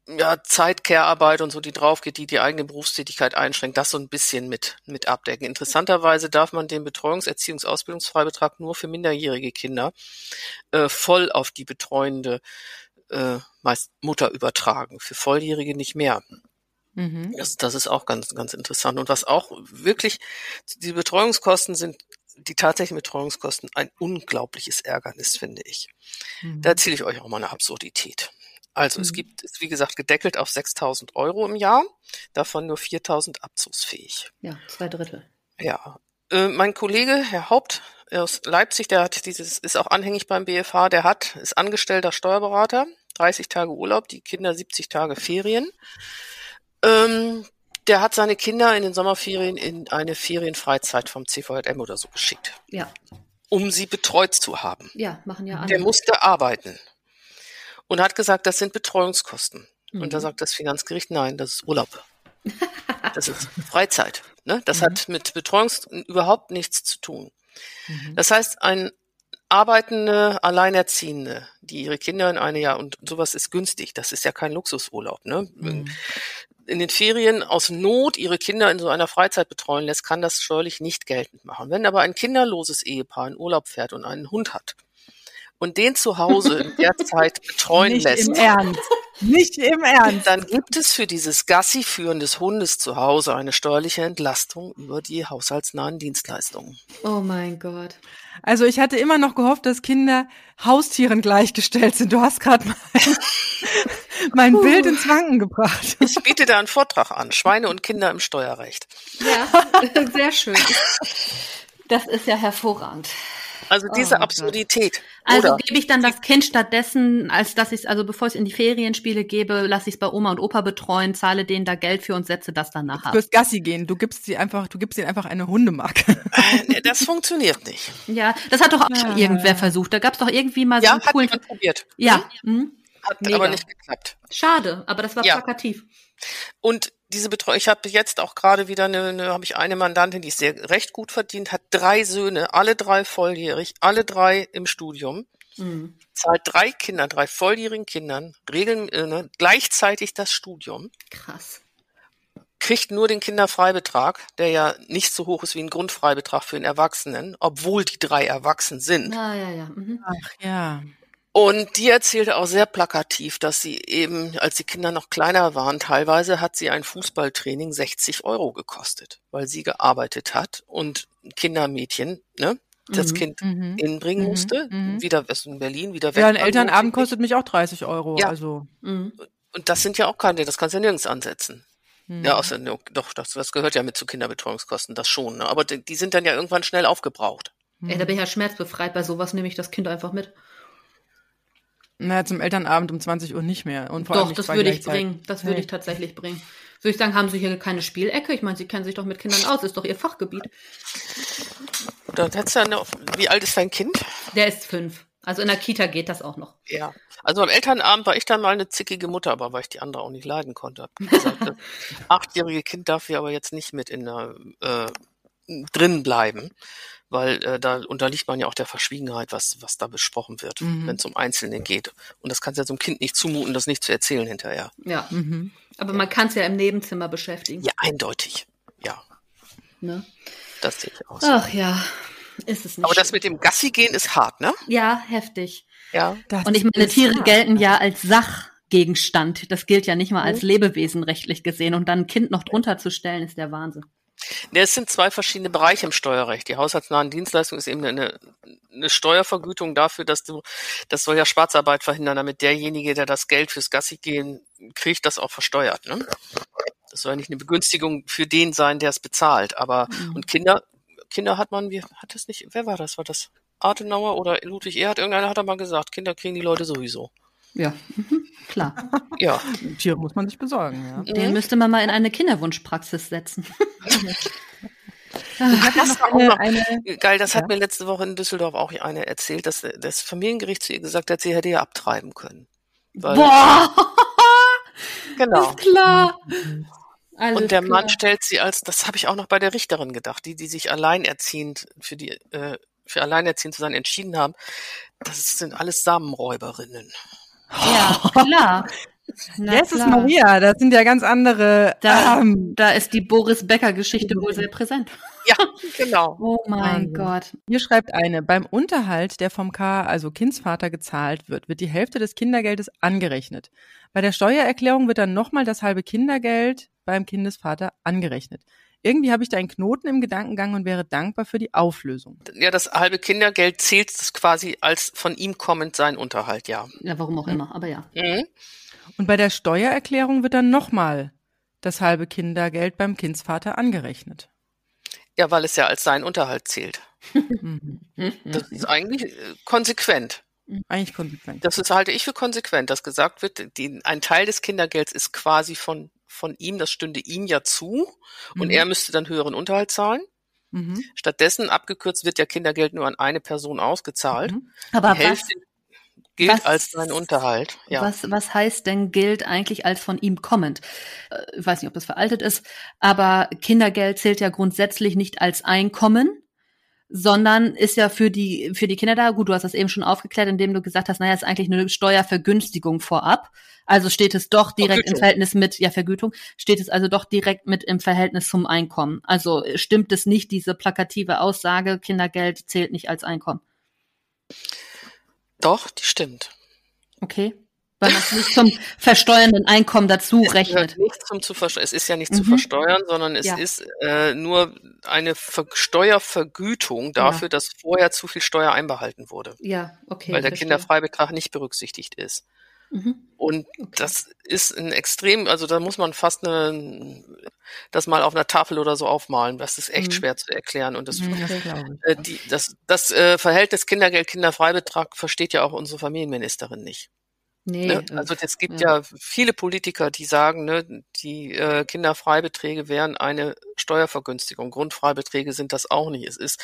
ja, Zeit, Care-Arbeit und so, die draufgeht, die die eigene Berufstätigkeit einschränkt, das so ein bisschen mit, mit abdecken. Interessanterweise darf man den Betreuungs-, Erziehungs-, Ausbildungsfreibetrag nur für minderjährige Kinder äh, voll auf die betreuende äh, meist Mutter übertragen, für Volljährige nicht mehr. Mhm. Das, das ist auch ganz, ganz interessant. Und was auch wirklich, die Betreuungskosten sind, die tatsächlichen Betreuungskosten ein unglaubliches Ärgernis, finde ich. Mhm. Da erzähle ich euch auch mal eine Absurdität. Also mhm. es gibt, ist wie gesagt gedeckelt auf 6.000 Euro im Jahr, davon nur 4.000 abzugsfähig. Ja, zwei Drittel. Ja, äh, mein Kollege, Herr Haupt aus Leipzig, der hat dieses, ist auch anhängig beim BFH, der hat, ist angestellter Steuerberater, 30 Tage Urlaub, die Kinder 70 Tage Ferien. Ähm, der hat seine Kinder in den Sommerferien in eine Ferienfreizeit vom CVJM oder so geschickt. Ja. Um sie betreut zu haben. Ja, machen ja alle. Der musste arbeiten und hat gesagt, das sind Betreuungskosten. Mhm. Und da mhm. sagt das Finanzgericht, nein, das ist Urlaub. das ist Freizeit. Ne? Das mhm. hat mit Betreuung überhaupt nichts zu tun. Mhm. Das heißt, ein arbeitende Alleinerziehende, die ihre Kinder in eine Jahr und sowas ist günstig. Das ist ja kein Luxusurlaub. Ne? Mhm. In den Ferien aus Not ihre Kinder in so einer Freizeit betreuen lässt, kann das steuerlich nicht geltend machen. Wenn aber ein kinderloses Ehepaar in Urlaub fährt und einen Hund hat, und den zu Hause in der Zeit betreuen Nicht lässt. Im Ernst. Nicht im Ernst. Dann gibt es für dieses Gassi-Führen des Hundes zu Hause eine steuerliche Entlastung über die haushaltsnahen Dienstleistungen. Oh mein Gott. Also ich hatte immer noch gehofft, dass Kinder Haustieren gleichgestellt sind. Du hast gerade mein, mein uh. Bild ins Wanken gebracht. Ich biete da einen Vortrag an. Schweine und Kinder im Steuerrecht. Ja, sehr schön. Das ist ja hervorragend. Also diese oh Absurdität. Also gebe ich dann das Kind stattdessen, als dass ich es, also bevor ich es in die Ferienspiele gebe, lasse ich es bei Oma und Opa betreuen, zahle denen da Geld für und setze das dann nachher. Du wirst Gassi gehen, du gibst sie einfach, du gibst ihnen einfach eine Hundemarke. Äh, das funktioniert nicht. Ja, das hat doch auch schon irgendwer versucht. Da gab es doch irgendwie mal so ja, einen coolen. Hat probiert. Ja. Mhm. Hat Mega. aber nicht geklappt. Schade, aber das war ja. plakativ. Und diese Betreuung, ich habe jetzt auch gerade wieder eine, eine habe ich eine Mandantin, die ist sehr recht gut verdient, hat drei Söhne, alle drei volljährig, alle drei im Studium, mhm. zahlt drei Kindern, drei volljährigen Kindern regeln, äh, ne, gleichzeitig das Studium. Krass. Kriegt nur den Kinderfreibetrag, der ja nicht so hoch ist wie ein Grundfreibetrag für einen Erwachsenen, obwohl die drei erwachsen sind. Ah, ja, ja. Mhm. Ach ja. Und die erzählte auch sehr plakativ, dass sie eben, als die Kinder noch kleiner waren, teilweise hat sie ein Fußballtraining 60 Euro gekostet, weil sie gearbeitet hat und Kindermädchen, ne, das mhm, Kind mhm, hinbringen mhm, musste, mhm. wieder in Berlin, wieder weg. Ja, ein Elternabend kostet mich auch 30 Euro. Ja. Also. Mhm. Und das sind ja auch keine, das kannst du ja nirgends ansetzen. Mhm. Ja, außer, doch, das, das gehört ja mit zu Kinderbetreuungskosten, das schon. Ne? Aber die, die sind dann ja irgendwann schnell aufgebraucht. Ey, da bin ich ja schmerzbefreit. Bei sowas nehme ich das Kind einfach mit. Naja, zum Elternabend um 20 Uhr nicht mehr. Und vor doch, das würde ich bringen. Das würde ich tatsächlich bringen. Würde ich sagen, haben Sie hier keine Spielecke? Ich meine, Sie kennen sich doch mit Kindern aus, ist doch Ihr Fachgebiet. Noch, wie alt ist dein Kind? Der ist fünf. Also in der Kita geht das auch noch. Ja. Also am Elternabend war ich dann mal eine zickige Mutter, aber weil ich die andere auch nicht leiden konnte. Gesagt, das achtjährige Kind darf hier aber jetzt nicht mit in der äh, drin bleiben weil äh, da unterliegt man ja auch der Verschwiegenheit, was, was da besprochen wird, mhm. wenn es um Einzelne geht. Und das kannst du ja so einem Kind nicht zumuten, das nicht zu erzählen hinterher. Ja, mhm. aber man kann es ja im Nebenzimmer beschäftigen. Ja, eindeutig, ja. Ne? Das sehe ich aus. Ach ja, ist es nicht. Aber schön. das mit dem Gassi gehen ist hart, ne? Ja, heftig. Ja. Und ich meine, Tiere hart. gelten ja als Sachgegenstand. Das gilt ja nicht mal als mhm. Lebewesen rechtlich gesehen. Und dann ein Kind noch drunter zu stellen, ist der Wahnsinn. Ja, es sind zwei verschiedene Bereiche im Steuerrecht. Die haushaltsnahen Dienstleistung ist eben eine, eine Steuervergütung dafür, dass du, das soll ja Schwarzarbeit verhindern, damit derjenige, der das Geld fürs Gassi gehen kriegt, das auch versteuert. Ne? Das soll ja nicht eine Begünstigung für den sein, der es bezahlt. Aber mhm. und Kinder, Kinder hat man, wie hat es nicht, wer war das? War das Adenauer oder Ludwig Erhard? Irgendeiner hat er mal gesagt, Kinder kriegen die Leute sowieso. Ja, mhm. klar. ja. Tiere muss man sich besorgen, ja. Den mhm. müsste man mal in eine Kinderwunschpraxis setzen. das war eine, noch, eine, geil, das ja. hat mir letzte Woche in Düsseldorf auch eine erzählt, dass das Familiengericht zu ihr gesagt hat, sie hätte ja abtreiben können. Boah! genau. Ist klar. Alles und der klar. Mann stellt sie als, das habe ich auch noch bei der Richterin gedacht, die, die sich alleinerziehend für die, äh, für alleinerziehend zu sein entschieden haben. Das sind alles Samenräuberinnen. Ja, klar. Jesus Maria, das sind ja ganz andere. Da, ähm, da ist die Boris Becker-Geschichte wohl sehr präsent. Ja, genau. Oh mein Gott. Hier schreibt eine, beim Unterhalt, der vom K, also Kindsvater, gezahlt wird, wird die Hälfte des Kindergeldes angerechnet. Bei der Steuererklärung wird dann nochmal das halbe Kindergeld beim Kindesvater angerechnet. Irgendwie habe ich da einen Knoten im Gedankengang und wäre dankbar für die Auflösung. Ja, das halbe Kindergeld zählt quasi als von ihm kommend sein Unterhalt, ja. Ja, warum auch immer, aber ja. Mhm. Und bei der Steuererklärung wird dann nochmal das halbe Kindergeld beim Kindsvater angerechnet. Ja, weil es ja als sein Unterhalt zählt. Mhm. das ist eigentlich äh, konsequent. Eigentlich konsequent. Das ist, halte ich für konsequent, dass gesagt wird, die, ein Teil des Kindergelds ist quasi von, von ihm, das stünde ihm ja zu und mhm. er müsste dann höheren Unterhalt zahlen. Mhm. Stattdessen, abgekürzt, wird ja Kindergeld nur an eine Person ausgezahlt. Mhm. Aber die Hälfte gilt was, als sein Unterhalt. Ja. Was, was heißt denn gilt eigentlich als von ihm kommend? Äh, ich weiß nicht, ob das veraltet ist, aber Kindergeld zählt ja grundsätzlich nicht als Einkommen, sondern ist ja für die, für die Kinder da. Gut, du hast das eben schon aufgeklärt, indem du gesagt hast, naja, ist eigentlich eine Steuervergünstigung vorab. Also steht es doch direkt Vergütung. im Verhältnis mit, ja, Vergütung, steht es also doch direkt mit im Verhältnis zum Einkommen. Also stimmt es nicht, diese plakative Aussage, Kindergeld zählt nicht als Einkommen? Doch, die stimmt. Okay weil man es nicht zum versteuernden Einkommen dazu es rechnet. Nicht zum zu es ist ja nicht mhm. zu versteuern, sondern es ja. ist äh, nur eine Ver Steuervergütung dafür, ja. dass vorher zu viel Steuer einbehalten wurde. Ja, okay. Weil der verstehe. Kinderfreibetrag nicht berücksichtigt ist. Mhm. Und okay. das ist ein extrem, also da muss man fast eine, das mal auf einer Tafel oder so aufmalen. Das ist echt mhm. schwer zu erklären. Und das, mhm, das, äh, die, das, das äh, Verhältnis Kindergeld-Kinderfreibetrag versteht ja auch unsere Familienministerin nicht. Nee, ne? Also es gibt ja. ja. viele Politiker, die sagen, ne, die äh, Kinderfreibeträge wären eine Steuervergünstigung. Grundfreibeträge sind das auch nicht. Es ist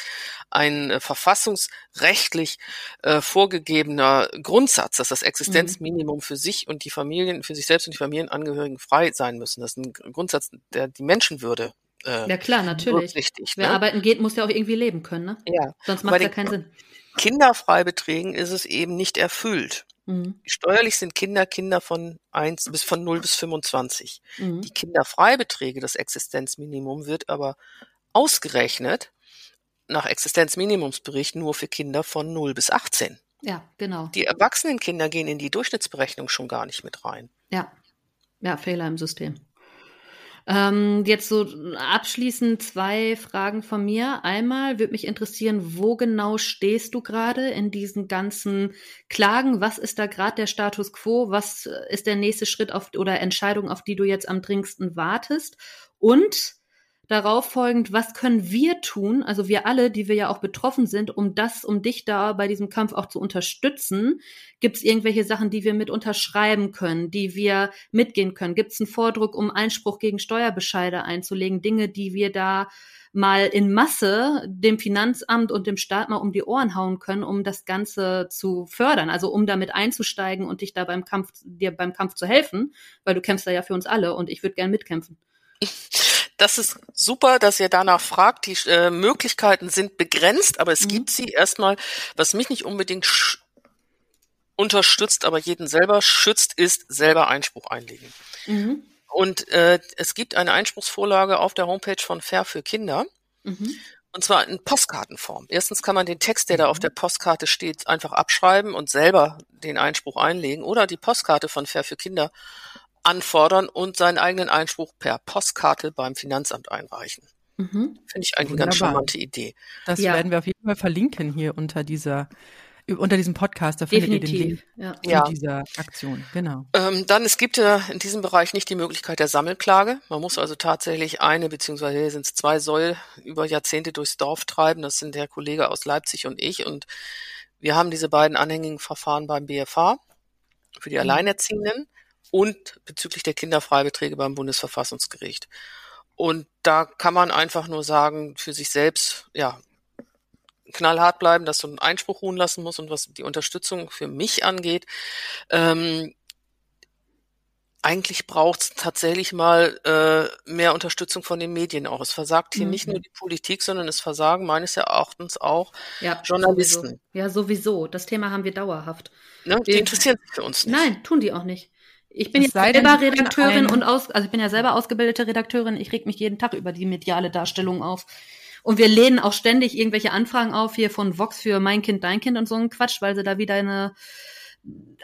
ein äh, verfassungsrechtlich äh, vorgegebener Grundsatz, dass das Existenzminimum mhm. für sich und die Familien, für sich selbst und die Familienangehörigen frei sein müssen. Das ist ein Grundsatz, der die Menschenwürde äh, ja klar, natürlich. Wer ne? arbeiten geht, muss ja auch irgendwie leben können. Ne? Ja. Sonst macht es ja keinen Sinn. Kinderfreibeträgen ist es eben nicht erfüllt. Mhm. Steuerlich sind Kinder Kinder von eins bis von 0 bis 25. Mhm. Die Kinderfreibeträge, das Existenzminimum, wird aber ausgerechnet nach Existenzminimumsbericht nur für Kinder von 0 bis 18. Ja, genau. Die erwachsenen Kinder gehen in die Durchschnittsberechnung schon gar nicht mit rein. Ja. Ja, Fehler im System. Ähm, jetzt so abschließend zwei Fragen von mir. Einmal würde mich interessieren, wo genau stehst du gerade in diesen ganzen Klagen? Was ist da gerade der Status quo? Was ist der nächste Schritt auf oder Entscheidung, auf die du jetzt am dringendsten wartest? Und darauf folgend, was können wir tun, also wir alle, die wir ja auch betroffen sind, um das, um dich da bei diesem Kampf auch zu unterstützen? Gibt es irgendwelche Sachen, die wir mit unterschreiben können, die wir mitgehen können? Gibt es einen Vordruck, um Einspruch gegen Steuerbescheide einzulegen? Dinge, die wir da mal in Masse dem Finanzamt und dem Staat mal um die Ohren hauen können, um das Ganze zu fördern, also um damit einzusteigen und dich da beim Kampf, dir beim Kampf zu helfen, weil du kämpfst da ja für uns alle und ich würde gern mitkämpfen. Das ist super, dass ihr danach fragt. Die äh, Möglichkeiten sind begrenzt, aber es mhm. gibt sie erstmal. Was mich nicht unbedingt unterstützt, aber jeden selber schützt, ist selber Einspruch einlegen. Mhm. Und äh, es gibt eine Einspruchsvorlage auf der Homepage von Fair für Kinder. Mhm. Und zwar in Postkartenform. Erstens kann man den Text, der da auf mhm. der Postkarte steht, einfach abschreiben und selber den Einspruch einlegen oder die Postkarte von Fair für Kinder anfordern und seinen eigenen Einspruch per Postkarte beim Finanzamt einreichen. Mhm. Finde ich eigentlich eine ganz charmante Idee. Das ja. werden wir auf jeden Fall verlinken hier unter dieser unter diesem Podcast, da findet Definitiv. ihr den Link ja. zu dieser Aktion. Genau. Ähm, dann, es gibt ja in diesem Bereich nicht die Möglichkeit der Sammelklage. Man muss also tatsächlich eine, beziehungsweise sind es zwei Säule über Jahrzehnte durchs Dorf treiben. Das sind der Kollege aus Leipzig und ich. Und wir haben diese beiden anhängigen Verfahren beim BFH für die mhm. Alleinerziehenden und bezüglich der Kinderfreibeträge beim Bundesverfassungsgericht. Und da kann man einfach nur sagen, für sich selbst, ja, knallhart bleiben, dass du einen Einspruch ruhen lassen musst und was die Unterstützung für mich angeht, ähm, eigentlich braucht es tatsächlich mal äh, mehr Unterstützung von den Medien auch. Es versagt hier mhm. nicht nur die Politik, sondern es versagen meines Erachtens auch ja, Journalisten. Sowieso. Ja, sowieso. Das Thema haben wir dauerhaft. Ne? Die interessieren sich für uns nicht. Nein, tun die auch nicht. Ich bin ja selber Redakteurin und aus, also ich bin ja selber ausgebildete Redakteurin. Ich reg mich jeden Tag über die mediale Darstellung auf. Und wir lehnen auch ständig irgendwelche Anfragen auf hier von Vox für mein Kind, dein Kind und so ein Quatsch, weil sie da wieder eine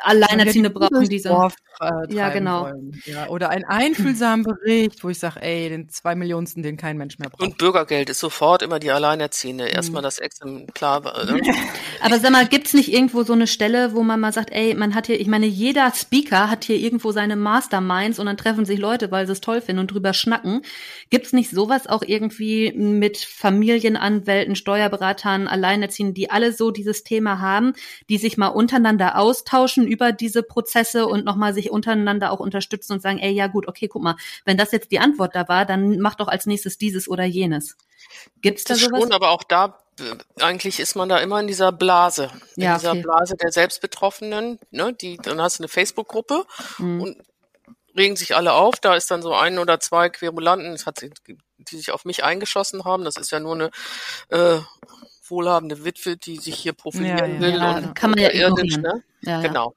Alleinerziehende brauchen diese. Dorf, äh, ja, genau. Ja, oder ein einfühlsamen Bericht, wo ich sage, ey, den zwei Millionsten, den kein Mensch mehr braucht. Und Bürgergeld ist sofort immer die Alleinerziehende. Mhm. Erstmal das Exemplar. Ne? Aber sag mal, gibt's nicht irgendwo so eine Stelle, wo man mal sagt, ey, man hat hier, ich meine, jeder Speaker hat hier irgendwo seine Masterminds und dann treffen sich Leute, weil sie es toll finden und drüber schnacken. Gibt's nicht sowas auch irgendwie mit Familienanwälten, Steuerberatern, Alleinerziehenden, die alle so dieses Thema haben, die sich mal untereinander austauschen? Austauschen über diese Prozesse und nochmal sich untereinander auch unterstützen und sagen, ey, ja gut, okay, guck mal, wenn das jetzt die Antwort da war, dann mach doch als nächstes dieses oder jenes. Gibt's da sowas? Schon, aber auch da äh, eigentlich ist man da immer in dieser Blase, in ja, dieser okay. Blase der Selbstbetroffenen. Ne, die, dann hast du eine Facebook-Gruppe mhm. und regen sich alle auf. Da ist dann so ein oder zwei Querulanten, das hat, die sich auf mich eingeschossen haben. Das ist ja nur eine äh, wohlhabende Witwe, die sich hier profilieren ja, will. Ja, und kann man ja irdisch, ne? Ja, genau.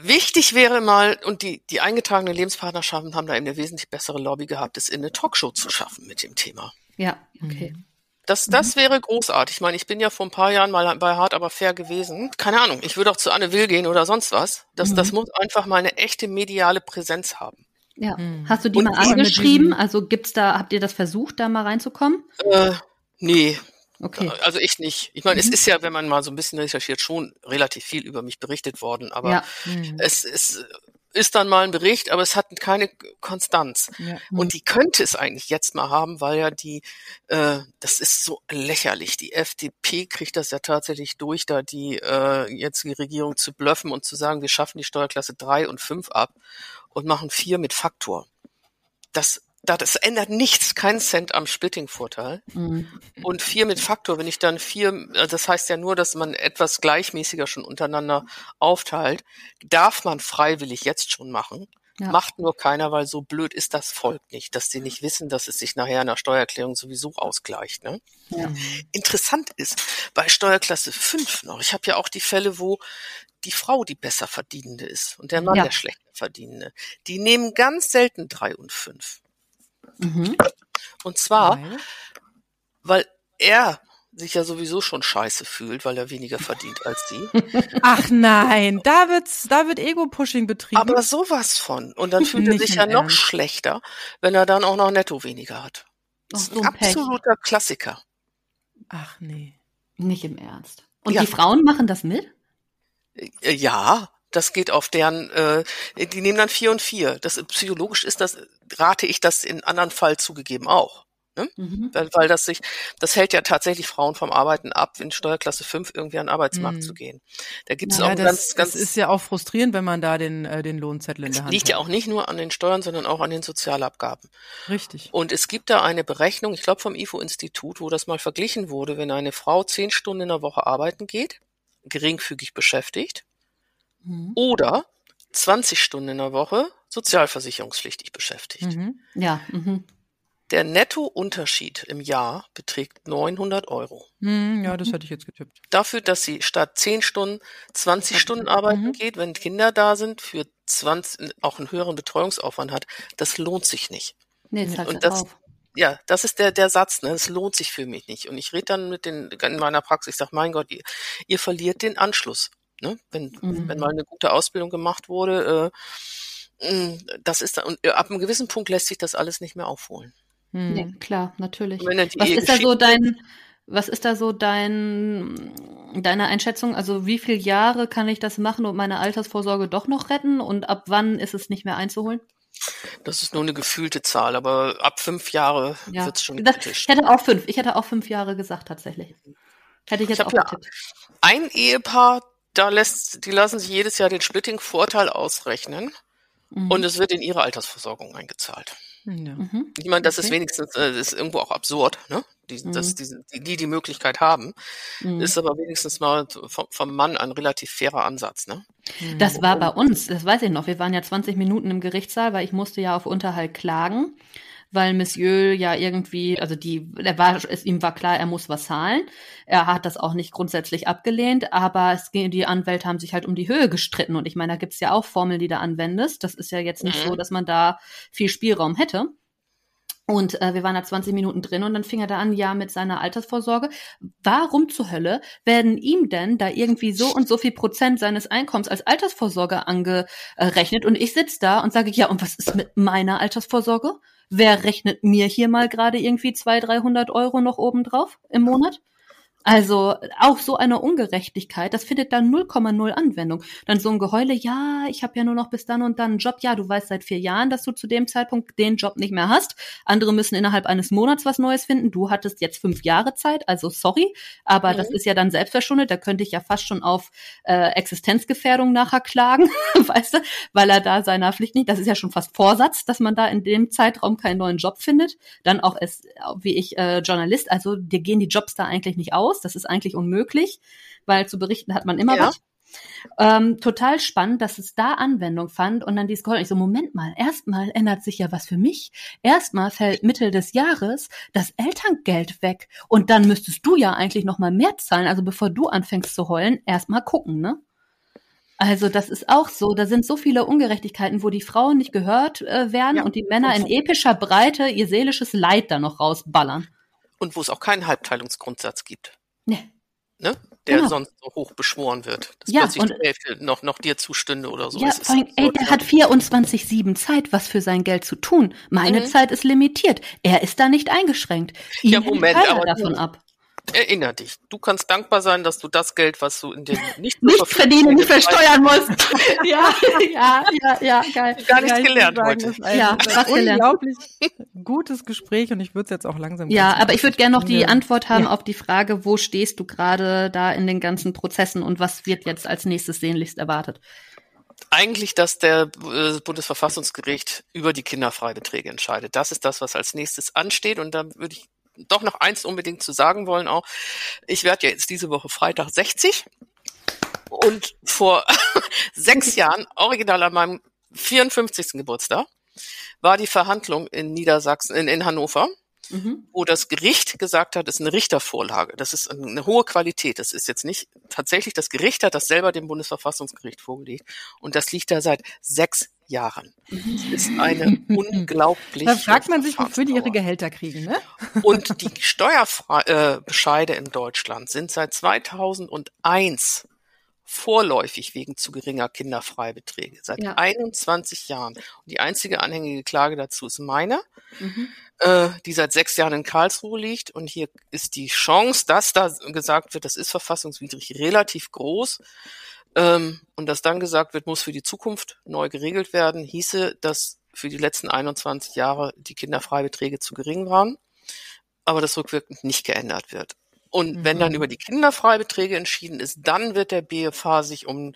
Wichtig wäre mal, und die, die eingetragenen Lebenspartnerschaften haben da eben eine wesentlich bessere Lobby gehabt, es in eine Talkshow zu schaffen mit dem Thema. Ja, okay. Mhm. Das, das mhm. wäre großartig. Ich meine, ich bin ja vor ein paar Jahren mal bei Hart aber fair gewesen. Keine Ahnung, ich würde auch zu Anne Will gehen oder sonst was. Das, mhm. das muss einfach mal eine echte mediale Präsenz haben. Ja. Mhm. Hast du die und mal angeschrieben? Also gibt's da, habt ihr das versucht, da mal reinzukommen? Äh, nee, Okay. Also ich nicht. Ich meine, mhm. es ist ja, wenn man mal so ein bisschen recherchiert, schon relativ viel über mich berichtet worden, aber ja. mhm. es ist ist dann mal ein Bericht, aber es hat keine Konstanz. Ja. Und die könnte es eigentlich jetzt mal haben, weil ja die, äh, das ist so lächerlich. Die FDP kriegt das ja tatsächlich durch, da die äh, jetzige Regierung zu blöffen und zu sagen, wir schaffen die Steuerklasse drei und fünf ab und machen vier mit Faktor. Das das ändert nichts, keinen Cent am Splitting-Vorteil. Mhm. Und vier mit Faktor, wenn ich dann vier, äh, das heißt ja nur, dass man etwas gleichmäßiger schon untereinander aufteilt, darf man freiwillig jetzt schon machen. Ja. Macht nur keiner, weil so blöd ist das Volk nicht, dass sie nicht wissen, dass es sich nachher in der Steuererklärung sowieso ausgleicht. Ne? Ja. Interessant ist, bei Steuerklasse 5 noch, ich habe ja auch die Fälle, wo die Frau die besser verdienende ist und der Mann ja. der schlechter verdienende. Die nehmen ganz selten drei und fünf. Mhm. Und zwar, weil? weil er sich ja sowieso schon scheiße fühlt, weil er weniger verdient als sie. Ach nein, da wird's, da wird Ego-Pushing betrieben. Aber sowas von. Und dann fühlt er sich ja noch schlechter, wenn er dann auch noch netto weniger hat. Das ist ein absoluter Pech. Klassiker. Ach nee. Nicht im Ernst. Und ja. die Frauen machen das mit? Äh, ja, das geht auf deren, äh, die nehmen dann vier und vier. Das psychologisch ist das, rate ich das in anderen Fall zugegeben auch. Ne? Mhm. Weil, weil das sich, das hält ja tatsächlich Frauen vom Arbeiten ab, in Steuerklasse 5 irgendwie an den Arbeitsmarkt mhm. zu gehen. Da gibt es ja, auch das, ganz, ganz. Das ist ja auch frustrierend, wenn man da den, äh, den Lohnzettel in der Hand liegt hat. ja auch nicht nur an den Steuern, sondern auch an den Sozialabgaben. Richtig. Und es gibt da eine Berechnung, ich glaube vom IFO-Institut, wo das mal verglichen wurde, wenn eine Frau zehn Stunden in der Woche arbeiten geht, geringfügig beschäftigt, mhm. oder 20 Stunden in der Woche sozialversicherungspflichtig beschäftigt. Mhm. Ja. Mhm. Der Nettounterschied im Jahr beträgt 900 Euro. Mhm, ja, das hätte ich jetzt getippt. Dafür, dass sie statt 10 Stunden 20 Stunden arbeiten mhm. geht, wenn Kinder da sind, für 20 auch einen höheren Betreuungsaufwand hat, das lohnt sich nicht. Nee, das Und das, auf. ja, das ist der, der Satz, ne? Das lohnt sich für mich nicht. Und ich rede dann mit den, in meiner Praxis, ich sage, mein Gott, ihr, ihr verliert den Anschluss. Ne? Wenn, mhm. wenn mal eine gute Ausbildung gemacht wurde, äh, mm, das ist dann, und äh, ab einem gewissen Punkt lässt sich das alles nicht mehr aufholen. Mhm. Nee, klar, natürlich. Was ist da so dein, was ist da so dein, deine Einschätzung? Also wie viele Jahre kann ich das machen und meine Altersvorsorge doch noch retten und ab wann ist es nicht mehr einzuholen? Das ist nur eine gefühlte Zahl, aber ab fünf Jahre ja. wird es schon das, Ich hätte auch fünf. Ich hätte auch fünf Jahre gesagt tatsächlich. Hätte ich jetzt ich auch ja Ein Ehepaar, da lässt, die lassen sich jedes Jahr den Splitting-Vorteil ausrechnen mhm. und es wird in ihre Altersversorgung eingezahlt. Ja. Mhm. Ich meine, das okay. ist wenigstens, das äh, ist irgendwo auch absurd, ne? Die, mhm. dass die, die die Möglichkeit haben, mhm. ist aber wenigstens mal vom, vom Mann ein relativ fairer Ansatz, ne? Das war bei uns, das weiß ich noch. Wir waren ja 20 Minuten im Gerichtssaal, weil ich musste ja auf Unterhalt klagen weil Monsieur ja irgendwie, also die, er war, es, ihm war klar, er muss was zahlen. Er hat das auch nicht grundsätzlich abgelehnt, aber es, die Anwälte haben sich halt um die Höhe gestritten. Und ich meine, da gibt's ja auch Formeln, die da anwendest. Das ist ja jetzt nicht mhm. so, dass man da viel Spielraum hätte. Und äh, wir waren da 20 Minuten drin und dann fing er da an, ja, mit seiner Altersvorsorge. Warum zur Hölle werden ihm denn da irgendwie so und so viel Prozent seines Einkommens als Altersvorsorge angerechnet? Und ich sitz da und sage, ja, und was ist mit meiner Altersvorsorge? Wer rechnet mir hier mal gerade irgendwie 200, 300 Euro noch obendrauf im Monat? Also auch so eine Ungerechtigkeit, das findet dann 0,0 Anwendung. Dann so ein Geheule, ja, ich habe ja nur noch bis dann und dann einen Job. Ja, du weißt seit vier Jahren, dass du zu dem Zeitpunkt den Job nicht mehr hast. Andere müssen innerhalb eines Monats was Neues finden. Du hattest jetzt fünf Jahre Zeit, also sorry, aber mhm. das ist ja dann selbstverschuldet. Da könnte ich ja fast schon auf äh, Existenzgefährdung nachher klagen, weißt du, weil er da seiner Pflicht nicht, das ist ja schon fast Vorsatz, dass man da in dem Zeitraum keinen neuen Job findet. Dann auch es, wie ich äh, Journalist, also dir gehen die Jobs da eigentlich nicht aus aus. Das ist eigentlich unmöglich, weil zu berichten hat man immer ja. was. Ähm, total spannend, dass es da Anwendung fand und dann dieses Gold. Ich so, Moment mal, erstmal ändert sich ja was für mich. Erstmal fällt Mitte des Jahres das Elterngeld weg und dann müsstest du ja eigentlich noch mal mehr zahlen. Also bevor du anfängst zu heulen, erstmal gucken, ne? Also das ist auch so. Da sind so viele Ungerechtigkeiten, wo die Frauen nicht gehört äh, werden ja. und die Männer in epischer Breite ihr seelisches Leid da noch rausballern. Und wo es auch keinen Halbteilungsgrundsatz gibt. Nee. Ne? Der genau. sonst so hoch beschworen wird. Dass ja, plötzlich und, die Hälfte noch, noch dir zustünde oder so. Ja, vor allem, ey, der hat 24-7 Zeit, was für sein Geld zu tun. Meine mhm. Zeit ist limitiert. Er ist da nicht eingeschränkt. Ihn ja, Moment, aber davon ab. Erinner dich, du kannst dankbar sein, dass du das Geld, was du in den nicht, nicht verdienen, nicht versteuern musst. ja, ja, ja, ja, geil. Gar nichts gelernt heute. Ja, was unglaublich gutes Gespräch und ich würde es jetzt auch langsam. Ja, aber ich würde gerne noch die Antwort haben ja. auf die Frage, wo stehst du gerade da in den ganzen Prozessen und was wird jetzt als nächstes sehnlichst erwartet? eigentlich, dass der äh, Bundesverfassungsgericht über die Kinderfreibeträge entscheidet. Das ist das, was als nächstes ansteht. Und da würde ich doch noch eins unbedingt zu sagen wollen auch. Ich werde ja jetzt diese Woche Freitag 60 und vor sechs Jahren, original an meinem 54. Geburtstag, war die Verhandlung in Niedersachsen, in, in Hannover mhm. wo das Gericht gesagt hat, das ist eine Richtervorlage. Das ist eine hohe Qualität. Das ist jetzt nicht tatsächlich das Gericht hat das selber dem Bundesverfassungsgericht vorgelegt. Und das liegt da seit sechs Jahren. Das ist eine unglaubliche. Da fragt man sich, wofür die ihre Gehälter kriegen, ne? Und die Steuerbescheide in Deutschland sind seit 2001 vorläufig wegen zu geringer Kinderfreibeträge seit ja. 21 Jahren. Und die einzige anhängige Klage dazu ist meine, mhm. äh, die seit sechs Jahren in Karlsruhe liegt. Und hier ist die Chance, dass da gesagt wird, das ist verfassungswidrig, relativ groß. Ähm, und dass dann gesagt wird, muss für die Zukunft neu geregelt werden, hieße, dass für die letzten 21 Jahre die Kinderfreibeträge zu gering waren, aber das rückwirkend nicht geändert wird. Und mhm. wenn dann mhm. über die Kinderfreibeträge entschieden ist, dann wird der BFH sich um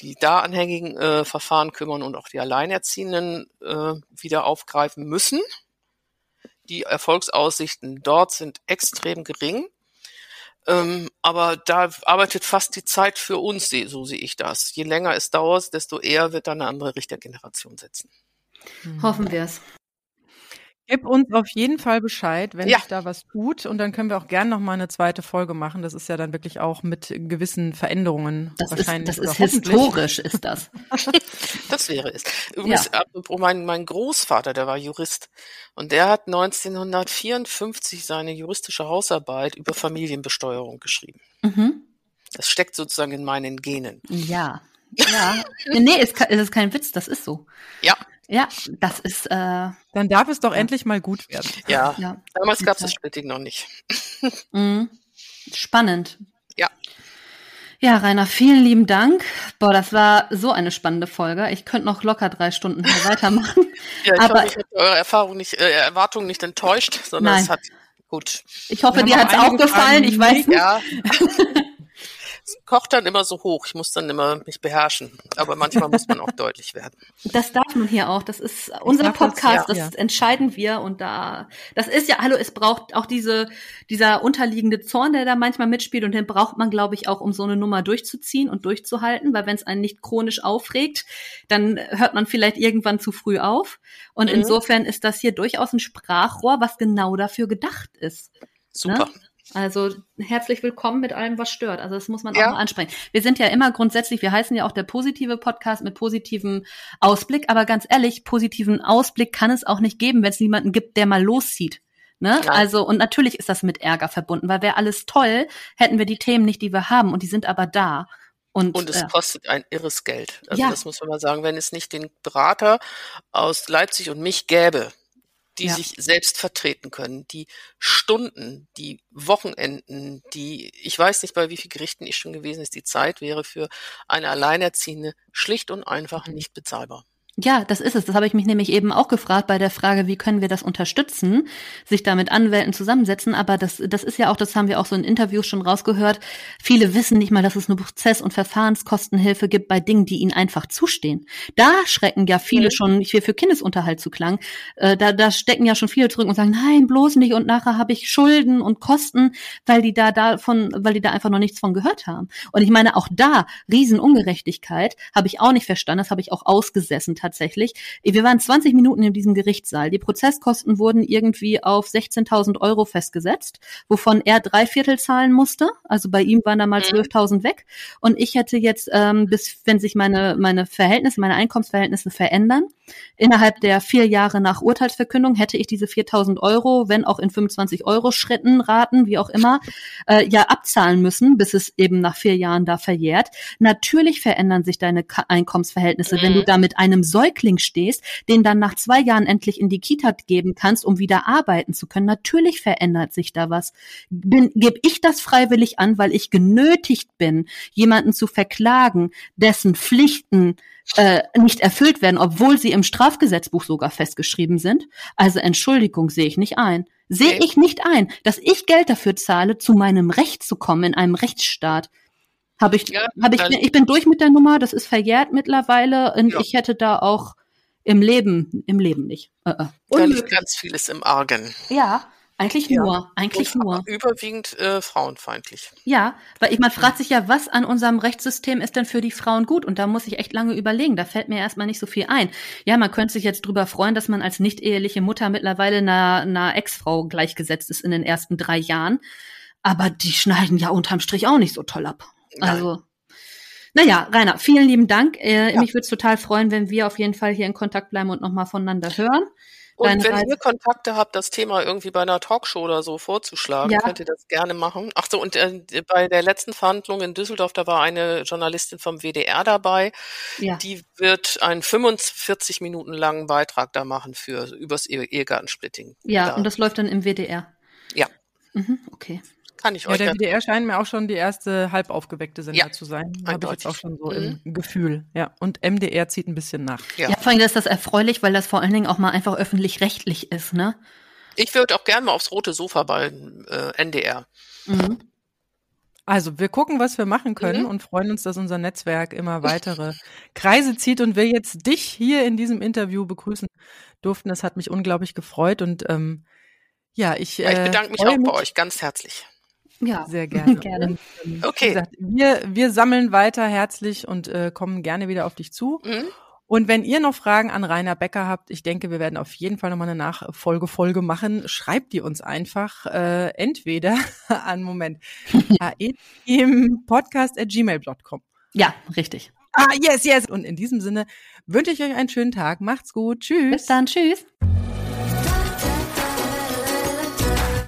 die da anhängigen äh, Verfahren kümmern und auch die Alleinerziehenden äh, wieder aufgreifen müssen. Die Erfolgsaussichten dort sind extrem gering. Ähm, aber da arbeitet fast die Zeit für uns, so sehe ich das. Je länger es dauert, desto eher wird dann eine andere Richtergeneration setzen. Hoffen wir es. Gib uns auf jeden Fall Bescheid, wenn ja. sich da was tut. Und dann können wir auch gern noch mal eine zweite Folge machen. Das ist ja dann wirklich auch mit gewissen Veränderungen. Das wahrscheinlich ist, das ist historisch, ist das. das wäre es. Übrigens, ja. mein, mein Großvater, der war Jurist. Und der hat 1954 seine juristische Hausarbeit über Familienbesteuerung geschrieben. Mhm. Das steckt sozusagen in meinen Genen. Ja. Ja. nee, es ist kein Witz, das ist so. Ja. Ja, das ist. Äh, Dann darf es doch ja. endlich mal gut werden. Ja, ja. damals gab es das Splitting noch nicht. Mhm. Spannend. Ja. Ja, Rainer, vielen lieben Dank. Boah, das war so eine spannende Folge. Ich könnte noch locker drei Stunden hier weitermachen. ja, ich Aber, hoffe, ich habe eure Erfahrung nicht, äh, Erwartungen nicht enttäuscht, sondern nein. es hat gut. Ich hoffe, dir hat es auch gefallen. Ich weiß nicht. Ja. Es kocht dann immer so hoch. Ich muss dann immer mich beherrschen. Aber manchmal muss man auch deutlich werden. Das darf man hier auch. Das ist unser Podcast. Das, ja. das entscheiden wir. Und da, das ist ja, hallo, es braucht auch diese, dieser unterliegende Zorn, der da manchmal mitspielt. Und den braucht man, glaube ich, auch, um so eine Nummer durchzuziehen und durchzuhalten. Weil wenn es einen nicht chronisch aufregt, dann hört man vielleicht irgendwann zu früh auf. Und mhm. insofern ist das hier durchaus ein Sprachrohr, was genau dafür gedacht ist. Super. Ne? Also herzlich willkommen mit allem, was stört. Also das muss man ja. auch mal ansprechen. Wir sind ja immer grundsätzlich, wir heißen ja auch der positive Podcast mit positivem Ausblick, aber ganz ehrlich, positiven Ausblick kann es auch nicht geben, wenn es niemanden gibt, der mal loszieht. Ne? Ja. Also, und natürlich ist das mit Ärger verbunden, weil wäre alles toll, hätten wir die Themen nicht, die wir haben, und die sind aber da. Und, und es äh, kostet ein irres Geld. Also ja. das muss man mal sagen, wenn es nicht den Berater aus Leipzig und mich gäbe, die ja. sich selbst vertreten können, die Stunden, die Wochenenden, die, ich weiß nicht, bei wie vielen Gerichten ich schon gewesen ist, die Zeit wäre für eine Alleinerziehende schlicht und einfach mhm. nicht bezahlbar. Ja, das ist es. Das habe ich mich nämlich eben auch gefragt bei der Frage, wie können wir das unterstützen, sich da mit Anwälten zusammensetzen. Aber das, das ist ja auch, das haben wir auch so in Interviews schon rausgehört. Viele wissen nicht mal, dass es eine Prozess- und Verfahrenskostenhilfe gibt bei Dingen, die ihnen einfach zustehen. Da schrecken ja viele mhm. schon, ich will für Kindesunterhalt zu klang, äh, da, da stecken ja schon viele zurück und sagen, nein, bloß nicht. Und nachher habe ich Schulden und Kosten, weil die da davon, weil die da einfach noch nichts von gehört haben. Und ich meine, auch da, Riesenungerechtigkeit, habe ich auch nicht verstanden. Das habe ich auch ausgesessen tatsächlich. Wir waren 20 Minuten in diesem Gerichtssaal. Die Prozesskosten wurden irgendwie auf 16.000 Euro festgesetzt, wovon er drei Viertel zahlen musste. Also bei ihm waren da mal 12.000 mhm. weg. Und ich hätte jetzt, ähm, bis wenn sich meine, meine Verhältnisse, meine Einkommensverhältnisse verändern, innerhalb der vier Jahre nach Urteilsverkündung hätte ich diese 4.000 Euro, wenn auch in 25 Euro Schritten, Raten, wie auch immer, äh, ja abzahlen müssen, bis es eben nach vier Jahren da verjährt. Natürlich verändern sich deine Einkommensverhältnisse, mhm. wenn du mhm. da mit einem Säugling stehst, den dann nach zwei Jahren endlich in die Kita geben kannst, um wieder arbeiten zu können. Natürlich verändert sich da was. Bin, gebe ich das freiwillig an, weil ich genötigt bin, jemanden zu verklagen, dessen Pflichten äh, nicht erfüllt werden, obwohl sie im Strafgesetzbuch sogar festgeschrieben sind. Also Entschuldigung sehe ich nicht ein. Sehe ich nicht ein, dass ich Geld dafür zahle, zu meinem Recht zu kommen in einem Rechtsstaat. Habe ich, ja, hab ich, ich bin durch mit der Nummer, das ist verjährt mittlerweile und ja. ich hätte da auch im Leben, im Leben nicht. Äh, äh. Da liegt ganz vieles im Argen. Ja, eigentlich ja. nur, eigentlich und nur. Überwiegend äh, frauenfeindlich. Ja, weil ich, man fragt sich ja, was an unserem Rechtssystem ist denn für die Frauen gut? Und da muss ich echt lange überlegen. Da fällt mir erstmal nicht so viel ein. Ja, man könnte sich jetzt drüber freuen, dass man als nicht-eheliche Mutter mittlerweile einer, einer Ex-Frau gleichgesetzt ist in den ersten drei Jahren. Aber die schneiden ja unterm Strich auch nicht so toll ab. Also, naja, Rainer, vielen lieben Dank. Äh, ja. Mich würde es total freuen, wenn wir auf jeden Fall hier in Kontakt bleiben und nochmal voneinander hören. Und Deine wenn Reise. ihr Kontakte habt, das Thema irgendwie bei einer Talkshow oder so vorzuschlagen, ja. könnt ihr das gerne machen. Ach so, und äh, bei der letzten Verhandlung in Düsseldorf, da war eine Journalistin vom WDR dabei. Ja. Die wird einen 45 Minuten langen Beitrag da machen für übers Ehegattensplitting. Ja, da. und das läuft dann im WDR. Ja. Mhm, okay. Kann ich euch. Ja, der WDR scheint mir auch schon die erste halb aufgeweckte Sender ja, zu sein. Habe ich jetzt auch schon so mhm. im Gefühl. Ja. Und MDR zieht ein bisschen nach. Ja. ja, vor allem ist das erfreulich, weil das vor allen Dingen auch mal einfach öffentlich-rechtlich ist, ne? Ich würde auch gerne mal aufs rote Sofa bei äh, NDR. Mhm. Also wir gucken, was wir machen können mhm. und freuen uns, dass unser Netzwerk immer weitere Kreise zieht und wir jetzt dich hier in diesem Interview begrüßen durften. Das hat mich unglaublich gefreut und ähm, ja, ich, äh, ich bedanke mich auch mich. bei euch ganz herzlich. Ja, sehr gerne. gerne. Okay. Gesagt, wir, wir sammeln weiter herzlich und äh, kommen gerne wieder auf dich zu. Mhm. Und wenn ihr noch Fragen an Rainer Becker habt, ich denke, wir werden auf jeden Fall nochmal eine Nachfolgefolge machen. Schreibt die uns einfach äh, entweder an Moment im Podcast at gmail.com. Ja, richtig. Ah, yes, yes. Und in diesem Sinne wünsche ich euch einen schönen Tag. Macht's gut. Tschüss. Bis dann. Tschüss.